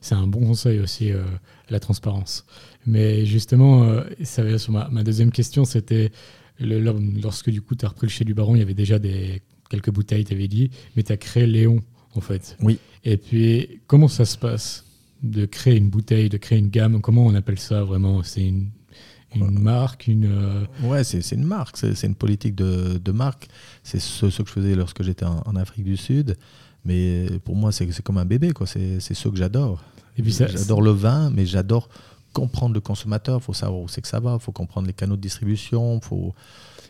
C'est un bon conseil aussi, euh, la transparence. Mais justement, euh, ça vient sur ma, ma deuxième question, c'était lorsque du coup tu as repris le chez du baron, il y avait déjà des, quelques bouteilles, tu avais dit, mais tu as créé Léon en fait. Oui. Et puis, comment ça se passe de créer une bouteille, de créer une gamme? Comment on appelle ça vraiment? C'est une, une marque une, euh, Ouais, c'est une marque, c'est une politique de, de marque. C'est ce, que je faisais lorsque j'étais en, Afrique du Sud. Mais pour moi, c'est comme un bébé, quoi. C'est ce que j'adore. J'adore le vin, mais j'adore comprendre le consommateur. Il faut savoir où c'est que ça va. Il faut comprendre les canaux de distribution. faut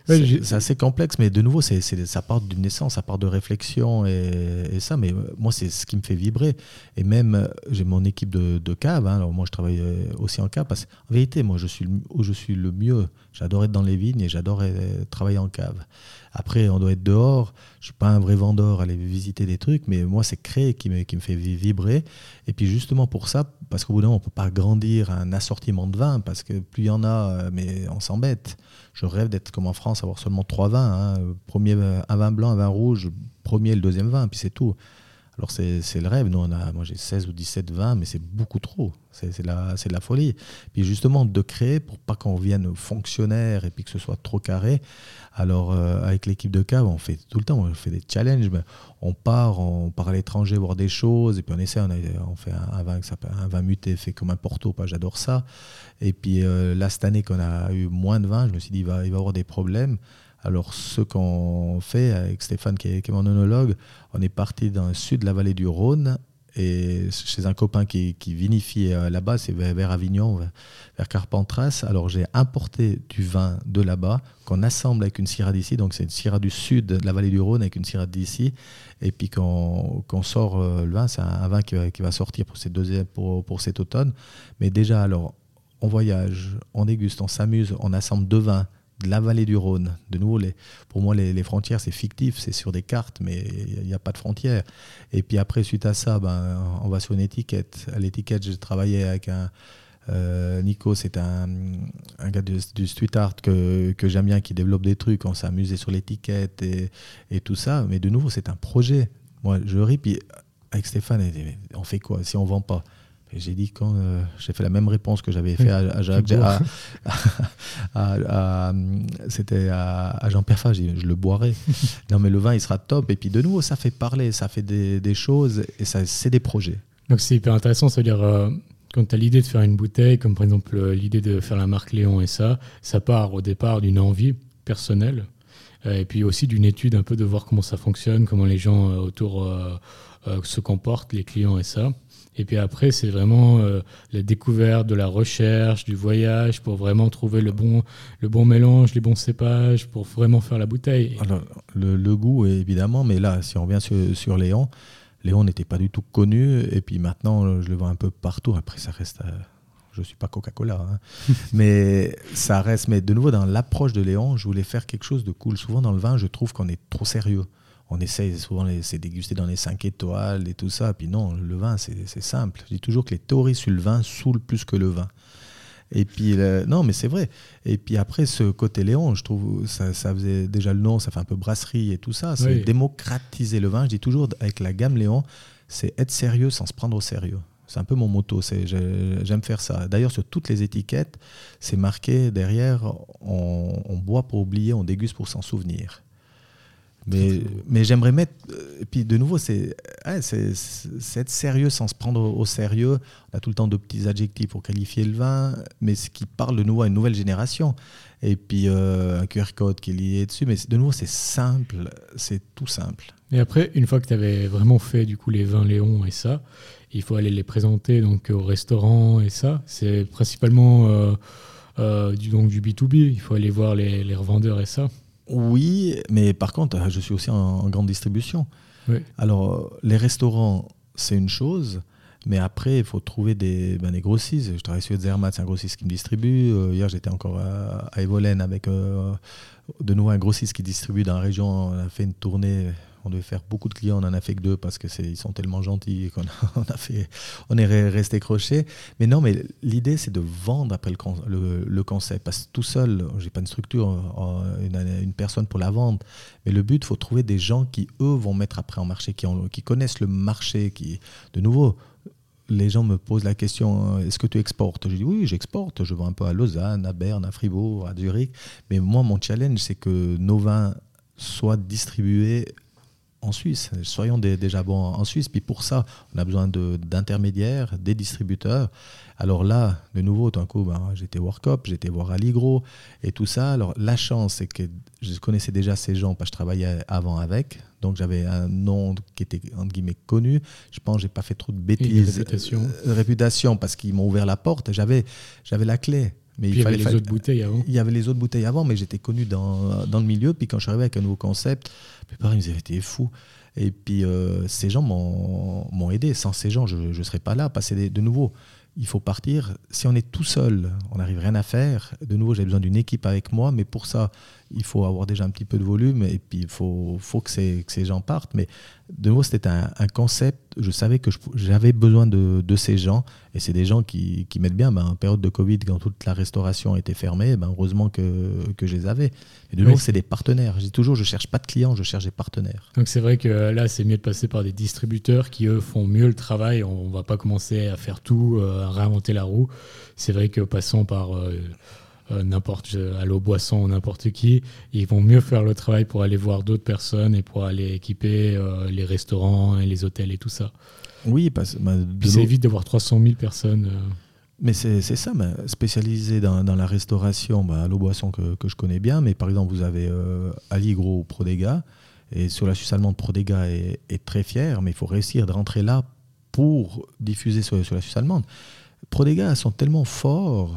c'est assez complexe, mais de nouveau, c'est, ça part d'une naissance, ça part de réflexion et, ça. Mais euh, moi, c'est ce qui me fait vibrer. Et même, euh, j'ai mon équipe de, de cave. Hein. alors moi, je travaille euh, aussi en cave. Parce qu'en vérité, moi, je suis où je suis le mieux. J'adore être dans les vignes et j'adore travailler en cave. Après, on doit être dehors. Je suis pas un vrai vendeur, aller visiter des trucs, mais moi, c'est créer qui me, qui me fait vibrer. Et puis justement pour ça, parce qu'au bout d'un moment, on peut pas grandir un assortiment de vins, parce que plus il y en a, mais on s'embête. Je rêve d'être comme en France, avoir seulement trois vins. Hein. Premier, un vin blanc, un vin rouge, premier et le deuxième vin, puis c'est tout. Alors c'est le rêve. Nous, on a, moi j'ai 16 ou 17 vins, mais c'est beaucoup trop. C'est de, la, folie. Puis justement, de créer pour pas qu'on vienne fonctionnaire et puis que ce soit trop carré. Alors euh, avec l'équipe de cave, on fait tout le temps, on fait des challenges. on part, on part à l'étranger voir des choses et puis on essaie. On, fait un, vin un vin muté fait comme un Porto. J'adore ça. Et puis euh, là cette année qu'on a eu moins de vin, je me suis dit il va, il avoir des problèmes. Alors, ce qu'on fait avec Stéphane, qui est, mon onologue, on est parti dans le sud de la vallée du Rhône et chez un copain qui, vinifie euh, là-bas, c'est vers, Avignon, vers, Carpentras. Alors j'ai importé du vin de là-bas qu'on assemble avec une syrah d'ici. Donc c'est une syrah du sud de la vallée du Rhône avec une syrah d'ici. Et puis qu'on sort euh, le vin, c'est un, vin qui, va sortir pour, cette deuxième, pour, pour cet automne. Mais déjà, alors, on voyage, on déguste, on s'amuse, on assemble deux vins de la vallée du Rhône. De nouveau, les, pour moi, les, frontières, c'est fictif, c'est sur des cartes, mais il n'y a, pas de frontières. Et puis après, suite à ça, ben, on va sur une étiquette. À l'étiquette, j'ai travaillé avec un. Euh, Nico, c'est un, un, gars du, street art que, j'aime bien, qui développe des trucs. On s'est amusé sur l'étiquette et, et, tout ça. Mais de nouveau, c'est un projet. Moi, je ris, puis avec Stéphane, on fait quoi si on vend pas? J'ai dit quand euh, j'ai fait la même réponse que j'avais fait à, Jacques, [laughs] c'était à, Jean Perfat, je le boirai. [laughs] non mais le vin il sera top et puis de nouveau ça fait parler, ça fait des, choses et ça c'est des projets. Donc c'est hyper intéressant, c'est-à-dire euh, quand tu as l'idée de faire une bouteille, comme par exemple euh, l'idée de faire la marque Léon et ça, ça part au départ d'une envie personnelle et puis aussi d'une étude un peu de voir comment ça fonctionne, comment les gens autour se comportent, les clients et ça. Et puis après, c'est vraiment euh, la découverte de la recherche, du voyage, pour vraiment trouver le bon, le bon mélange, les bons cépages, pour vraiment faire la bouteille. Alors, le, goût, évidemment, mais là, si on revient sur, Léon, Léon n'était pas du tout connu, et puis maintenant, je le vois un peu partout. Après, ça reste... Euh, je ne suis pas Coca-Cola, hein. [laughs] mais ça reste... Mais de nouveau, dans l'approche de Léon, je voulais faire quelque chose de cool. Souvent, dans le vin, je trouve qu'on est trop sérieux on essaye souvent, c'est déguster dans les 5 étoiles et tout ça. Puis non, le vin, c'est simple. Je dis toujours que les théories sur le vin saoulent plus que le vin. Et puis, non, mais c'est vrai. Et puis après, ce côté Léon, je trouve, ça, faisait déjà le nom, ça fait un peu brasserie et tout ça. C'est démocratiser le vin. Je dis toujours, avec la gamme Léon, c'est être sérieux sans se prendre au sérieux. C'est un peu mon motto. J'aime faire ça. D'ailleurs, sur toutes les étiquettes, c'est marqué derrière on boit pour oublier, on déguste pour s'en souvenir. Mais, mais j'aimerais mettre. Et puis de nouveau, c'est être sérieux sans se prendre au, sérieux. On a tout le temps de petits adjectifs pour qualifier le vin, mais ce qui parle de nouveau à une nouvelle génération. Et puis euh, un QR code qui est lié dessus. Mais de nouveau, c'est simple. C'est tout simple. Et après, une fois que tu avais vraiment fait du coup les vins Léon et ça, il faut aller les présenter donc au restaurant et ça. C'est principalement euh, euh, du, donc, du B2B. Il faut aller voir les, les revendeurs et ça. Oui, mais par contre, je suis aussi en, grande distribution. Alors, les restaurants, c'est une chose, mais après, il faut trouver des, ben, des grossistes. Je travaille sur Zermatt, c'est un grossiste qui me distribue. Euh, hier, j'étais encore à, à Evolène avec euh, de nouveau un grossiste qui distribue dans la région. On a fait une tournée on devait faire beaucoup de clients, on en a fait que deux parce que ils sont tellement gentils qu'on [laughs] a, fait, on est resté crochet. Mais non, mais l'idée c'est de vendre après le, le, concept. Parce que tout seul, j'ai pas une structure, euh, une, personne pour la vendre. Mais le but, faut trouver des gens qui eux vont mettre après en marché, qui, qui connaissent le marché, qui, de nouveau, les gens me posent la question est-ce que tu exportes? Je dis oui, j'exporte. Je vends un peu à Lausanne, à Berne, à Fribourg, à Zurich. Mais moi, mon challenge, c'est que nos vins soient distribués en Suisse. Soyons déjà bons en Suisse. Puis pour ça, on a besoin d'intermédiaires, des distributeurs. Alors là, de nouveau, tout d'un coup, ben, j'étais Workup, j'étais voir Aligro et tout ça. Alors la chance, c'est que je connaissais déjà ces gens parce que je travaillais avant avec. Donc j'avais un nom qui était entre guillemets connu. Je pense que j'ai pas fait trop de bêtises. réputation. Euh, réputation parce qu'ils m'ont ouvert la porte. J'avais, j'avais la clé. Mais il, y avait les autres bouteilles avant. Il y avait les autres bouteilles avant, mais j'étais connu dans, dans, le milieu. Puis quand je suis arrivé avec un nouveau concept, pareil, ils me disaient, t'es fou. Et puis euh, ces gens m'ont aidé. Sans ces gens, je ne serais pas là. Passer de nouveau il faut partir. Si on est tout seul, on n'arrive rien à faire. De nouveau, j'ai besoin d'une équipe avec moi, mais pour ça, il faut avoir déjà un petit peu de volume et puis il faut, faut que, ces, que ces gens partent. Mais de nouveau, c'était un, concept. Je savais que j'avais besoin de, de, ces gens et c'est des gens qui, qui m'aident bien. Ben, en période de Covid, quand toute la restauration était fermée, ben, heureusement que, que je les avais. Et de nouveau, c'est des partenaires. Je dis toujours, je cherche pas de clients, je cherche des partenaires. Donc c'est vrai que là, c'est mieux de passer par des distributeurs qui, eux, font mieux le travail. On va pas commencer à faire tout, euh, à réinventer la roue. C'est vrai que passant par... Euh, euh, n'importe à l'eau boisson ou n'importe qui, ils vont mieux faire le travail pour aller voir d'autres personnes et pour aller équiper euh, les restaurants et les hôtels et tout ça. Oui, parce bah, c'est vite d'avoir 300 000 personnes. Euh. Mais c'est ça, bah, spécialisé dans, dans, la restauration, bah, à l'eau boisson que, que, je connais bien, mais par exemple, vous avez Aligro Prodega, et sur la Suisse allemande, Prodega est, est, très fier, mais il faut réussir de rentrer là pour diffuser sur, sur la Suisse allemande. Prodega sont tellement forts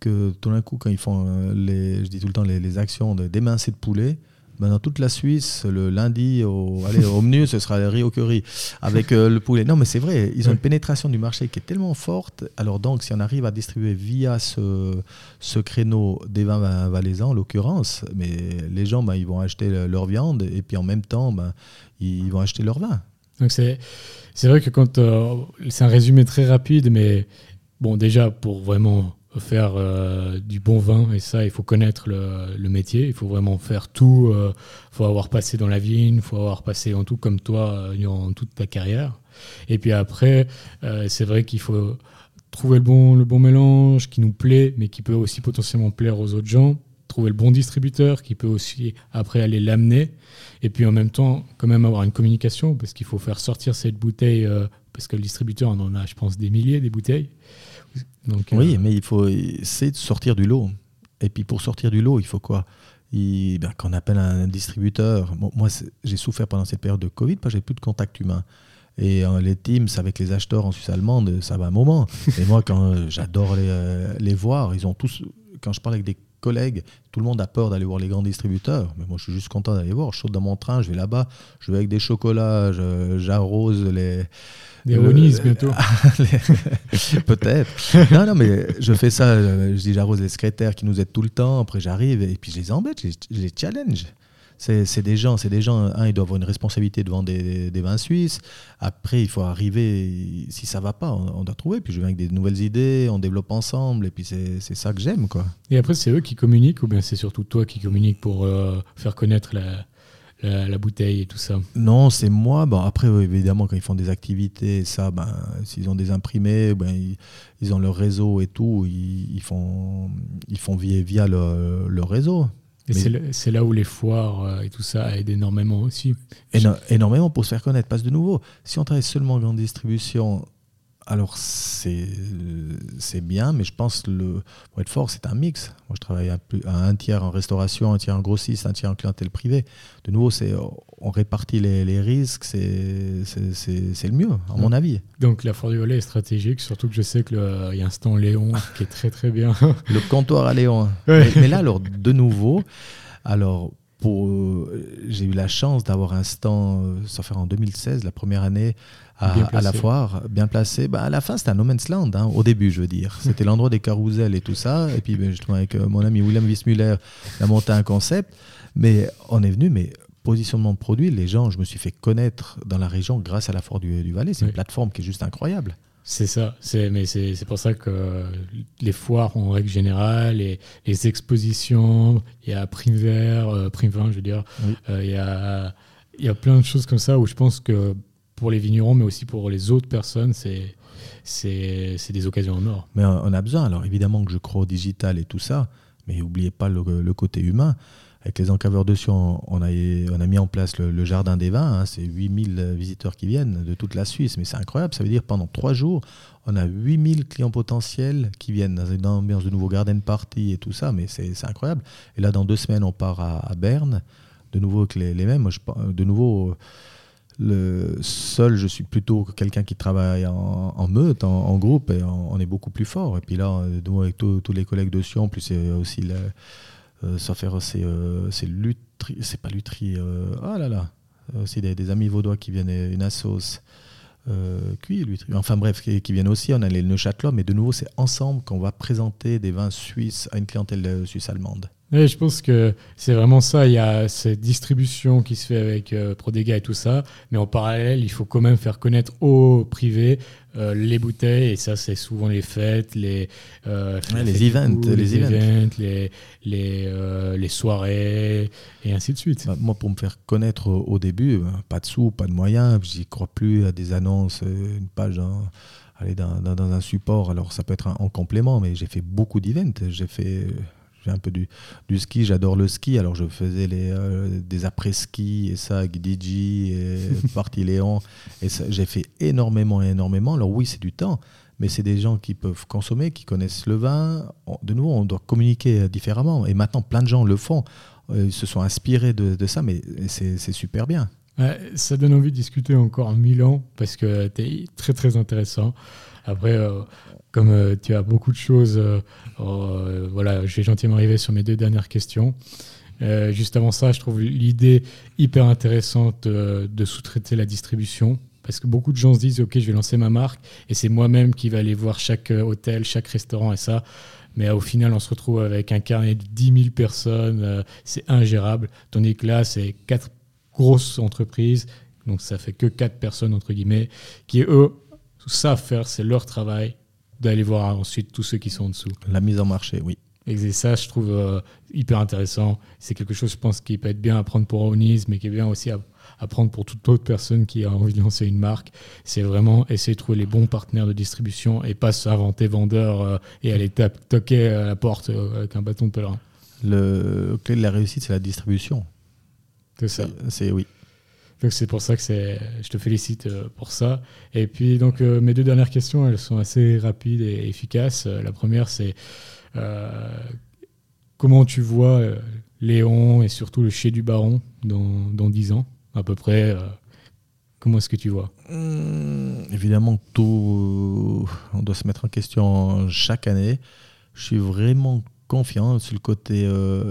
que tout d'un coup, quand ils font, euh, les, je dis tout le temps, les, actions de d'émincer de poulet, ben dans toute la Suisse, le lundi, au, allez, au menu, ce sera riz au curry avec euh, le poulet. Non, mais c'est vrai, ils ont une pénétration du marché qui est tellement forte. Alors donc, si on arrive à distribuer via ce, ce créneau des vins valaisans, en l'occurrence, mais les gens, ben, ils vont acheter leur viande et puis en même temps, ben, ils vont acheter leur vin. Donc c'est c'est vrai que quand euh, c'est un résumé très rapide, mais bon déjà pour vraiment faire euh, du bon vin. Et ça il faut connaître le, métier. Il faut vraiment faire tout il euh, faut avoir passé dans la vigne faut avoir passé en tout comme toi euh, en toute ta carrière. Et puis après c'est vrai qu'il faut trouver le bon le bon mélange qui nous plaît mais qui peut aussi potentiellement plaire aux autres gens. Trouver le bon distributeur qui peut aussi après aller l'amener. Et puis en même temps quand même avoir une communication parce qu'il faut faire sortir cette bouteille parce que le distributeur en a je pense des milliers des bouteilles oui, euh, mais il faut essayer de sortir du lot. Et puis pour sortir du lot, il faut quoi? Il, ben, quand on appelle un distributeur, moi j'ai souffert pendant cette période de Covid parce que j'ai plus de contact humain. Et euh, les Teams avec les acheteurs en Suisse allemande, ça va un moment. [laughs] Et moi, quand euh, j'adore les, euh, les, voir, ils ont tous, quand je parle avec des collègues, tout le monde a peur d'aller voir les grands distributeurs. Mais moi, je suis juste content d'aller voir. Je saute dans mon train, je vais là-bas, je vais avec des chocolats, j'arrose les. Des brownies bientôt. [laughs] Peut-être. non, non, mais je fais ça. Je dis, j'arrose les secrétaires qui nous aident tout le temps. Après, j'arrive et puis je les embête, je les challenge c'est des gens, c'est des gens, un, ils doivent avoir une responsabilité devant des, des, vins suisses. Après, il faut arriver, si ça va pas, on, doit trouver. Puis je viens avec des nouvelles idées, on développe ensemble, et puis c'est ça que j'aime. quoi. Et après, c'est eux qui communiquent, ou bien c'est surtout toi qui communiques pour euh, faire connaître la, la, bouteille et tout ça Non, c'est moi. Bon, après, évidemment, quand ils font des activités, ça, ben, s'ils ont des imprimés, ben, ils, ont leur réseau et tout, ils, font, ils font via, via leur réseau. Et c'est là où les foires euh, et tout ça aident énormément aussi. énormément pour se faire connaître. Parce de nouveau, si on travaille seulement en distribution, alors c'est bien, mais je pense le pour être fort, c'est un mix. Moi, je travaille à, un tiers en restauration, un tiers en grossiste, un tiers en clientèle privée. De nouveau, c'est on répartit les, risques, c'est le mieux, à mon avis. Donc la Foire du Volet est stratégique, surtout que je sais qu'il y a un stand Léon [laughs] qui est très très bien. le comptoir à Léon. Mais, là, alors, de nouveau, alors j'ai eu la chance d'avoir un stand, ça fait en 2016, la première année, à, la foire, bien placé. Bah, à la fin, c'était un no man's land, hein, au début, je veux dire. [laughs] C'était l'endroit des carousels et tout ça. Et puis, ben, justement, avec euh, mon ami William Wissmuller, on a monté un concept. Mais on est venu, mais positionnement de produit, les gens, je me suis fait connaître dans la région grâce à la foire du, Valais. C'est une plateforme qui est juste incroyable. C'est ça, mais c'est pour ça que les foires en règle générale, et les expositions, il y a Prime Vert, euh, Prime 20, je veux dire, euh, il y, a, il y a plein de choses comme ça où je pense que pour les vignerons, mais aussi pour les autres personnes, c'est c'est des occasions en or. Mais on a besoin, alors évidemment que je crois au digital et tout ça, mais n'oubliez pas le, côté humain. Avec les encaveurs de Sion, on a, on a mis en place le, jardin des vins. Hein. c'est 8000 visiteurs qui viennent de toute la Suisse, mais c'est incroyable. Ça veut dire pendant trois jours, on a 8000 clients potentiels qui viennent dans une ambiance de nouveau garden party et tout ça, mais c'est incroyable. Et là, dans deux semaines, on part à, Berne, de nouveau avec les, mêmes. de nouveau le seul, je suis plutôt quelqu'un qui travaille en, meute, en, groupe, et on, est beaucoup plus fort. Et puis là, avec tous les collègues de Sion, plus c'est aussi euh, fait c'est euh, c'est Lutri, c'est pas Lutri, euh, ah là là, aussi des, amis vaudois qui viennent, une assos. Euh, cuit, Lutri. Enfin bref, qui, viennent aussi, on a les Neuchâtelois, mais de nouveau, c'est ensemble qu'on va présenter des vins suisses à une clientèle suisse-allemande. Je pense que c'est vraiment ça. Il y a cette distribution qui se fait avec euh, Prodega et tout ça, mais en parallèle, il faut quand même faire connaître au privé euh, les bouteilles, et ça, c'est souvent les fêtes, les, euh, les, events, les, events, les, les, les, soirées, et ainsi de suite. Bah, moi, pour me faire connaître au, début, pas de sous, pas de moyens, j'y crois plus à des annonces, une page. aller dans, dans, un support, alors ça peut être en complément, mais j'ai fait beaucoup d'events. J'ai fait j'ai un peu du, du ski, j'adore le ski, alors je faisais les, euh, des après-ski et ça avec DJ et [laughs] Parti Léon. Et j'ai fait énormément, énormément. Alors oui, c'est du temps, mais c'est des gens qui peuvent consommer, qui connaissent le vin. De nouveau, on doit communiquer différemment. Et maintenant, plein de gens le font. Euh, ils se sont inspirés de, de ça, mais c'est super bien. ça donne envie de discuter encore mille ans parce que tu es très très intéressant. Après, euh, comme euh, tu as beaucoup de choses, euh, euh, voilà, je vais gentiment arriver sur mes deux dernières questions. juste avant ça, je trouve l'idée hyper intéressante de sous-traiter la distribution. Parce que beaucoup de gens se disent, OK, je vais lancer ma marque et c'est moi-même qui vais aller voir chaque hôtel, chaque restaurant et ça. Mais au final, on se retrouve avec un carnet de 10 000 personnes. c'est ingérable. Tandis que là, c'est quatre grosses entreprises. Donc ça fait que quatre personnes, entre guillemets, qui, eux, savent faire, c'est leur travail d'aller voir ensuite tous ceux qui sont en dessous. La mise en marché, oui. Et ça, je trouve euh, hyper intéressant. C'est quelque chose, je pense, qui peut être bien à prendre pour Onis, mais qui est bien aussi à, prendre pour toute autre personne qui a envie de lancer une marque. C'est vraiment essayer de trouver les bons partenaires de distribution et pas s'inventer vendeur euh, et aller toquer à la porte euh, avec un bâton de pèlerin. Le clé de la réussite, c'est la distribution. C'est ça. C'est oui. Donc c'est pour ça que je te félicite euh, pour ça. Et puis donc euh, mes deux dernières questions, elles sont assez rapides et efficaces. Euh, la première c'est comment tu vois Léon et surtout le Chez du Baron dans, dans 10 ans, à peu près Comment est-ce que tu vois? Mmh, Évidemment, tout, on doit se mettre en question chaque année. Je suis vraiment confiant sur le côté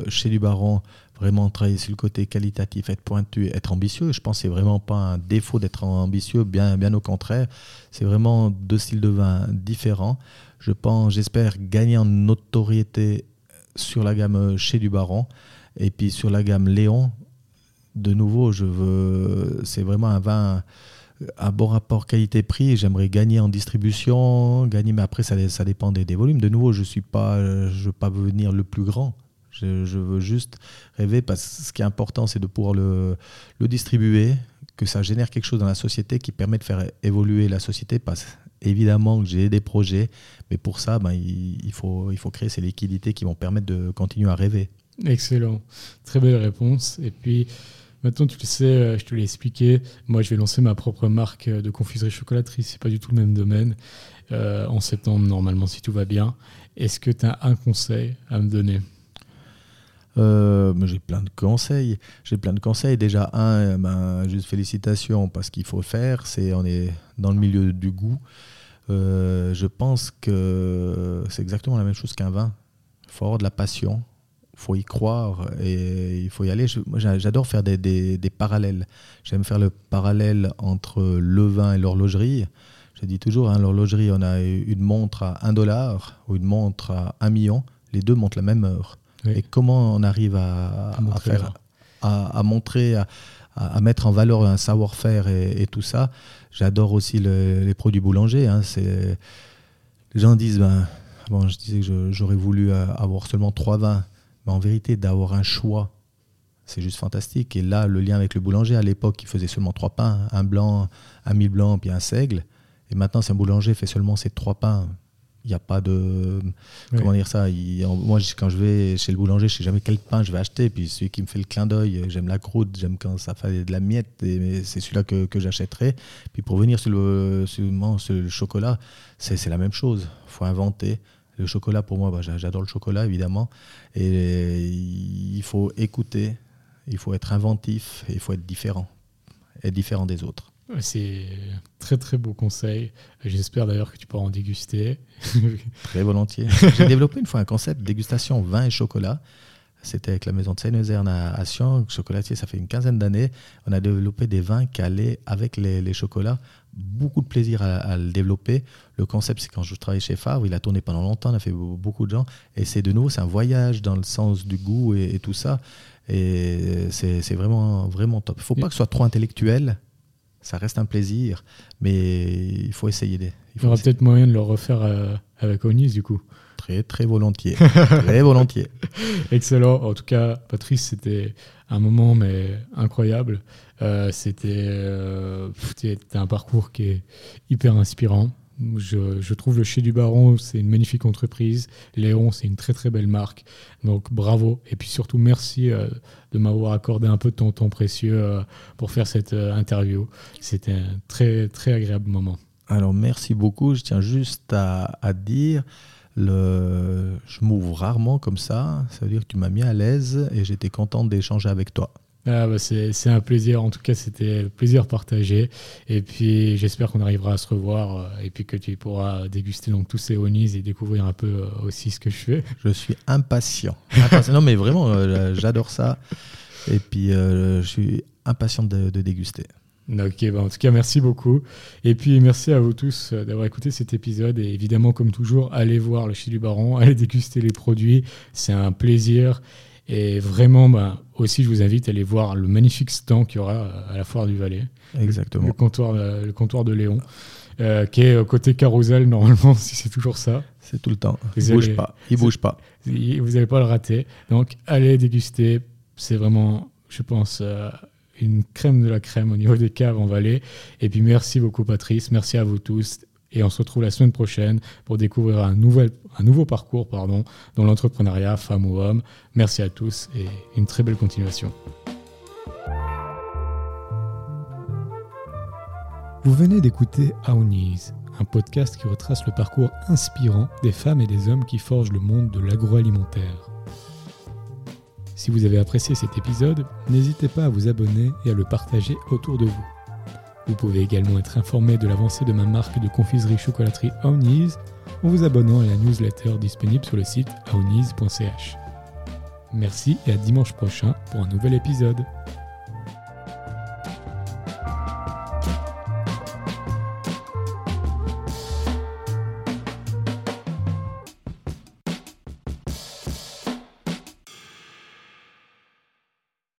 chez du Baron, vraiment travailler sur le côté qualitatif, être pointu, être ambitieux. Je pense que c'est vraiment pas un défaut d'être ambitieux, bien, bien au contraire. C'est vraiment deux styles de vin différents. Je pense, j'espère gagner en notoriété sur la gamme chez du Baron et puis sur la gamme Léon de nouveau, je veux, c'est vraiment un vin à bon rapport qualité-prix. J'aimerais gagner en distribution, gagner, mais après, ça, ça dépend des, volumes. De nouveau, je suis pas, je veux pas venir le plus grand. Je, veux juste rêver parce que ce qui est important, c'est de pouvoir le, distribuer, que ça génère quelque chose dans la société qui permet de faire évoluer la société. Parce évidemment que j'ai des projets, mais pour ça, ben, il, faut, il faut créer ces liquidités qui vont permettre de continuer à rêver. Excellent, très belle réponse. Et puis, Maintenant, tu le sais, euh, je te l'ai expliqué. Moi, je vais lancer ma propre marque euh, de confiserie chocolaterie. C'est pas du tout le même domaine. Euh, en septembre, normalement, si tout va bien. Est-ce que tu as un conseil à me donner? J'ai plein de conseils. J'ai plein de conseils. Déjà, un, ben, juste félicitations parce qu'il faut faire. C'est on est dans le milieu du goût. je pense que c'est exactement la même chose qu'un vin. Il faut avoir de la passion faut y croire et il faut y aller. J'adore faire des, des, parallèles. J'aime faire le parallèle entre le vin et l'horlogerie. Je dis toujours, hein, l'horlogerie, on a une montre à 1 dollar ou une montre à 1 million. Les deux montrent la même heure. Et comment on arrive à, à, montrer, faire, à, montrer, à, mettre en valeur un savoir-faire et, tout ça. J'adore aussi les produits boulangers. Hein. les gens disent, ben, bon, je disais que j'aurais voulu avoir seulement trois vins en vérité, d'avoir un choix, c'est juste fantastique. Et là, le lien avec le boulanger, à l'époque, il faisait seulement trois pains, un blanc, un mille blanc, puis un seigle. Et maintenant, c'est un boulanger fait seulement ces trois pains. Il n'y a pas de. Comment dire ça Moi, quand je vais chez le boulanger, je ne sais jamais quel pain je vais acheter. Puis celui qui me fait le clin d'œil, j'aime la croûte, j'aime quand ça fait de la miette. Et c'est celui-là que, que j'achèterai. Puis pour venir sur le, sur le chocolat, c'est la même chose. Il faut inventer. Le chocolat, pour moi, bah, j'adore le chocolat, évidemment. Et il faut écouter, il faut être inventif, il faut être différent, être différent des autres. C'est très très beau conseil. J'espère d'ailleurs que tu pourras en déguster. [laughs] très volontiers. [laughs] J'ai développé une fois un concept dégustation vin et chocolat. C'était avec la maison de Seine-Euserne à, Sion, chocolatier, ça fait une quinzaine d'années. On a développé des vins calés avec les, chocolats. Beaucoup de plaisir à, le développer. Le concept, c'est quand je travaillais chez Favre, il a tourné pendant longtemps, on a fait beaucoup de gens. Et c'est de nouveau, c'est un voyage dans le sens du goût et, tout ça. Et c'est vraiment, vraiment top. Il ne faut pas que ce soit trop intellectuel. Ça reste un plaisir, mais il faut essayer. Il, il y aura peut-être moyen de le refaire euh, avec Onis, du coup. Très, très volontiers. [laughs] très volontiers. [laughs] Excellent. En tout cas, Patrice, c'était un moment mais incroyable. Euh, euh, c'était un parcours qui est hyper inspirant. Je, trouve le Chez du Baron, c'est une magnifique entreprise. Léon, c'est une très très belle marque. Donc bravo. Et puis surtout, merci euh, de m'avoir accordé un peu de ton temps précieux pour faire cette interview. C'était un très très agréable moment. Alors merci beaucoup. Je tiens juste à, dire. Je m'ouvre rarement comme ça. Ça veut dire que tu m'as mis à l'aise et j'étais content d'échanger avec toi. Ah bah c'est un plaisir, en tout cas c'était un plaisir partagé. Et puis j'espère qu'on arrivera à se revoir euh, et puis que tu pourras déguster donc tous ces honis et découvrir un peu euh, aussi ce que je fais. [laughs] Je suis impatient. non mais vraiment, euh, j'adore ça. Et puis je suis impatient de déguster. Ok, bah, en tout cas, merci beaucoup. Et puis, merci à vous tous d'avoir écouté cet épisode. Et évidemment, comme toujours, allez voir le Chez du Baron, allez déguster les produits. C'est un plaisir. Et vraiment, bah, aussi, je vous invite à aller voir le magnifique stand qu'il y aura euh, à la Foire du Valais. Exactement. Le, comptoir, euh, le comptoir de Léon, qui est côté carrousel, normalement, [laughs] si c'est toujours ça. C'est tout le temps. il ne bouge pas. Il bouge pas. Vous n'allez pas le rater. Donc, allez déguster. C'est vraiment, je pense une crème de la crème au niveau des caves en Valais. Et puis merci beaucoup Patrice, merci à vous tous. Et on se retrouve la semaine prochaine pour découvrir un, nouvel, un nouveau parcours pardon, dans l'entrepreneuriat, femme ou homme. Merci à tous et une très belle continuation. Vous venez d'écouter Aounies, un podcast qui retrace le parcours inspirant des femmes et des hommes qui forgent le monde de l'agroalimentaire. Si vous avez apprécié cet épisode, n'hésitez pas à vous abonner et à le partager autour de vous. Vous pouvez également être informé de l'avancée de ma marque de confiserie chocolaterie Aounies en vous abonnant à la newsletter disponible sur le site aounies.ch. Merci et à dimanche prochain pour un nouvel épisode.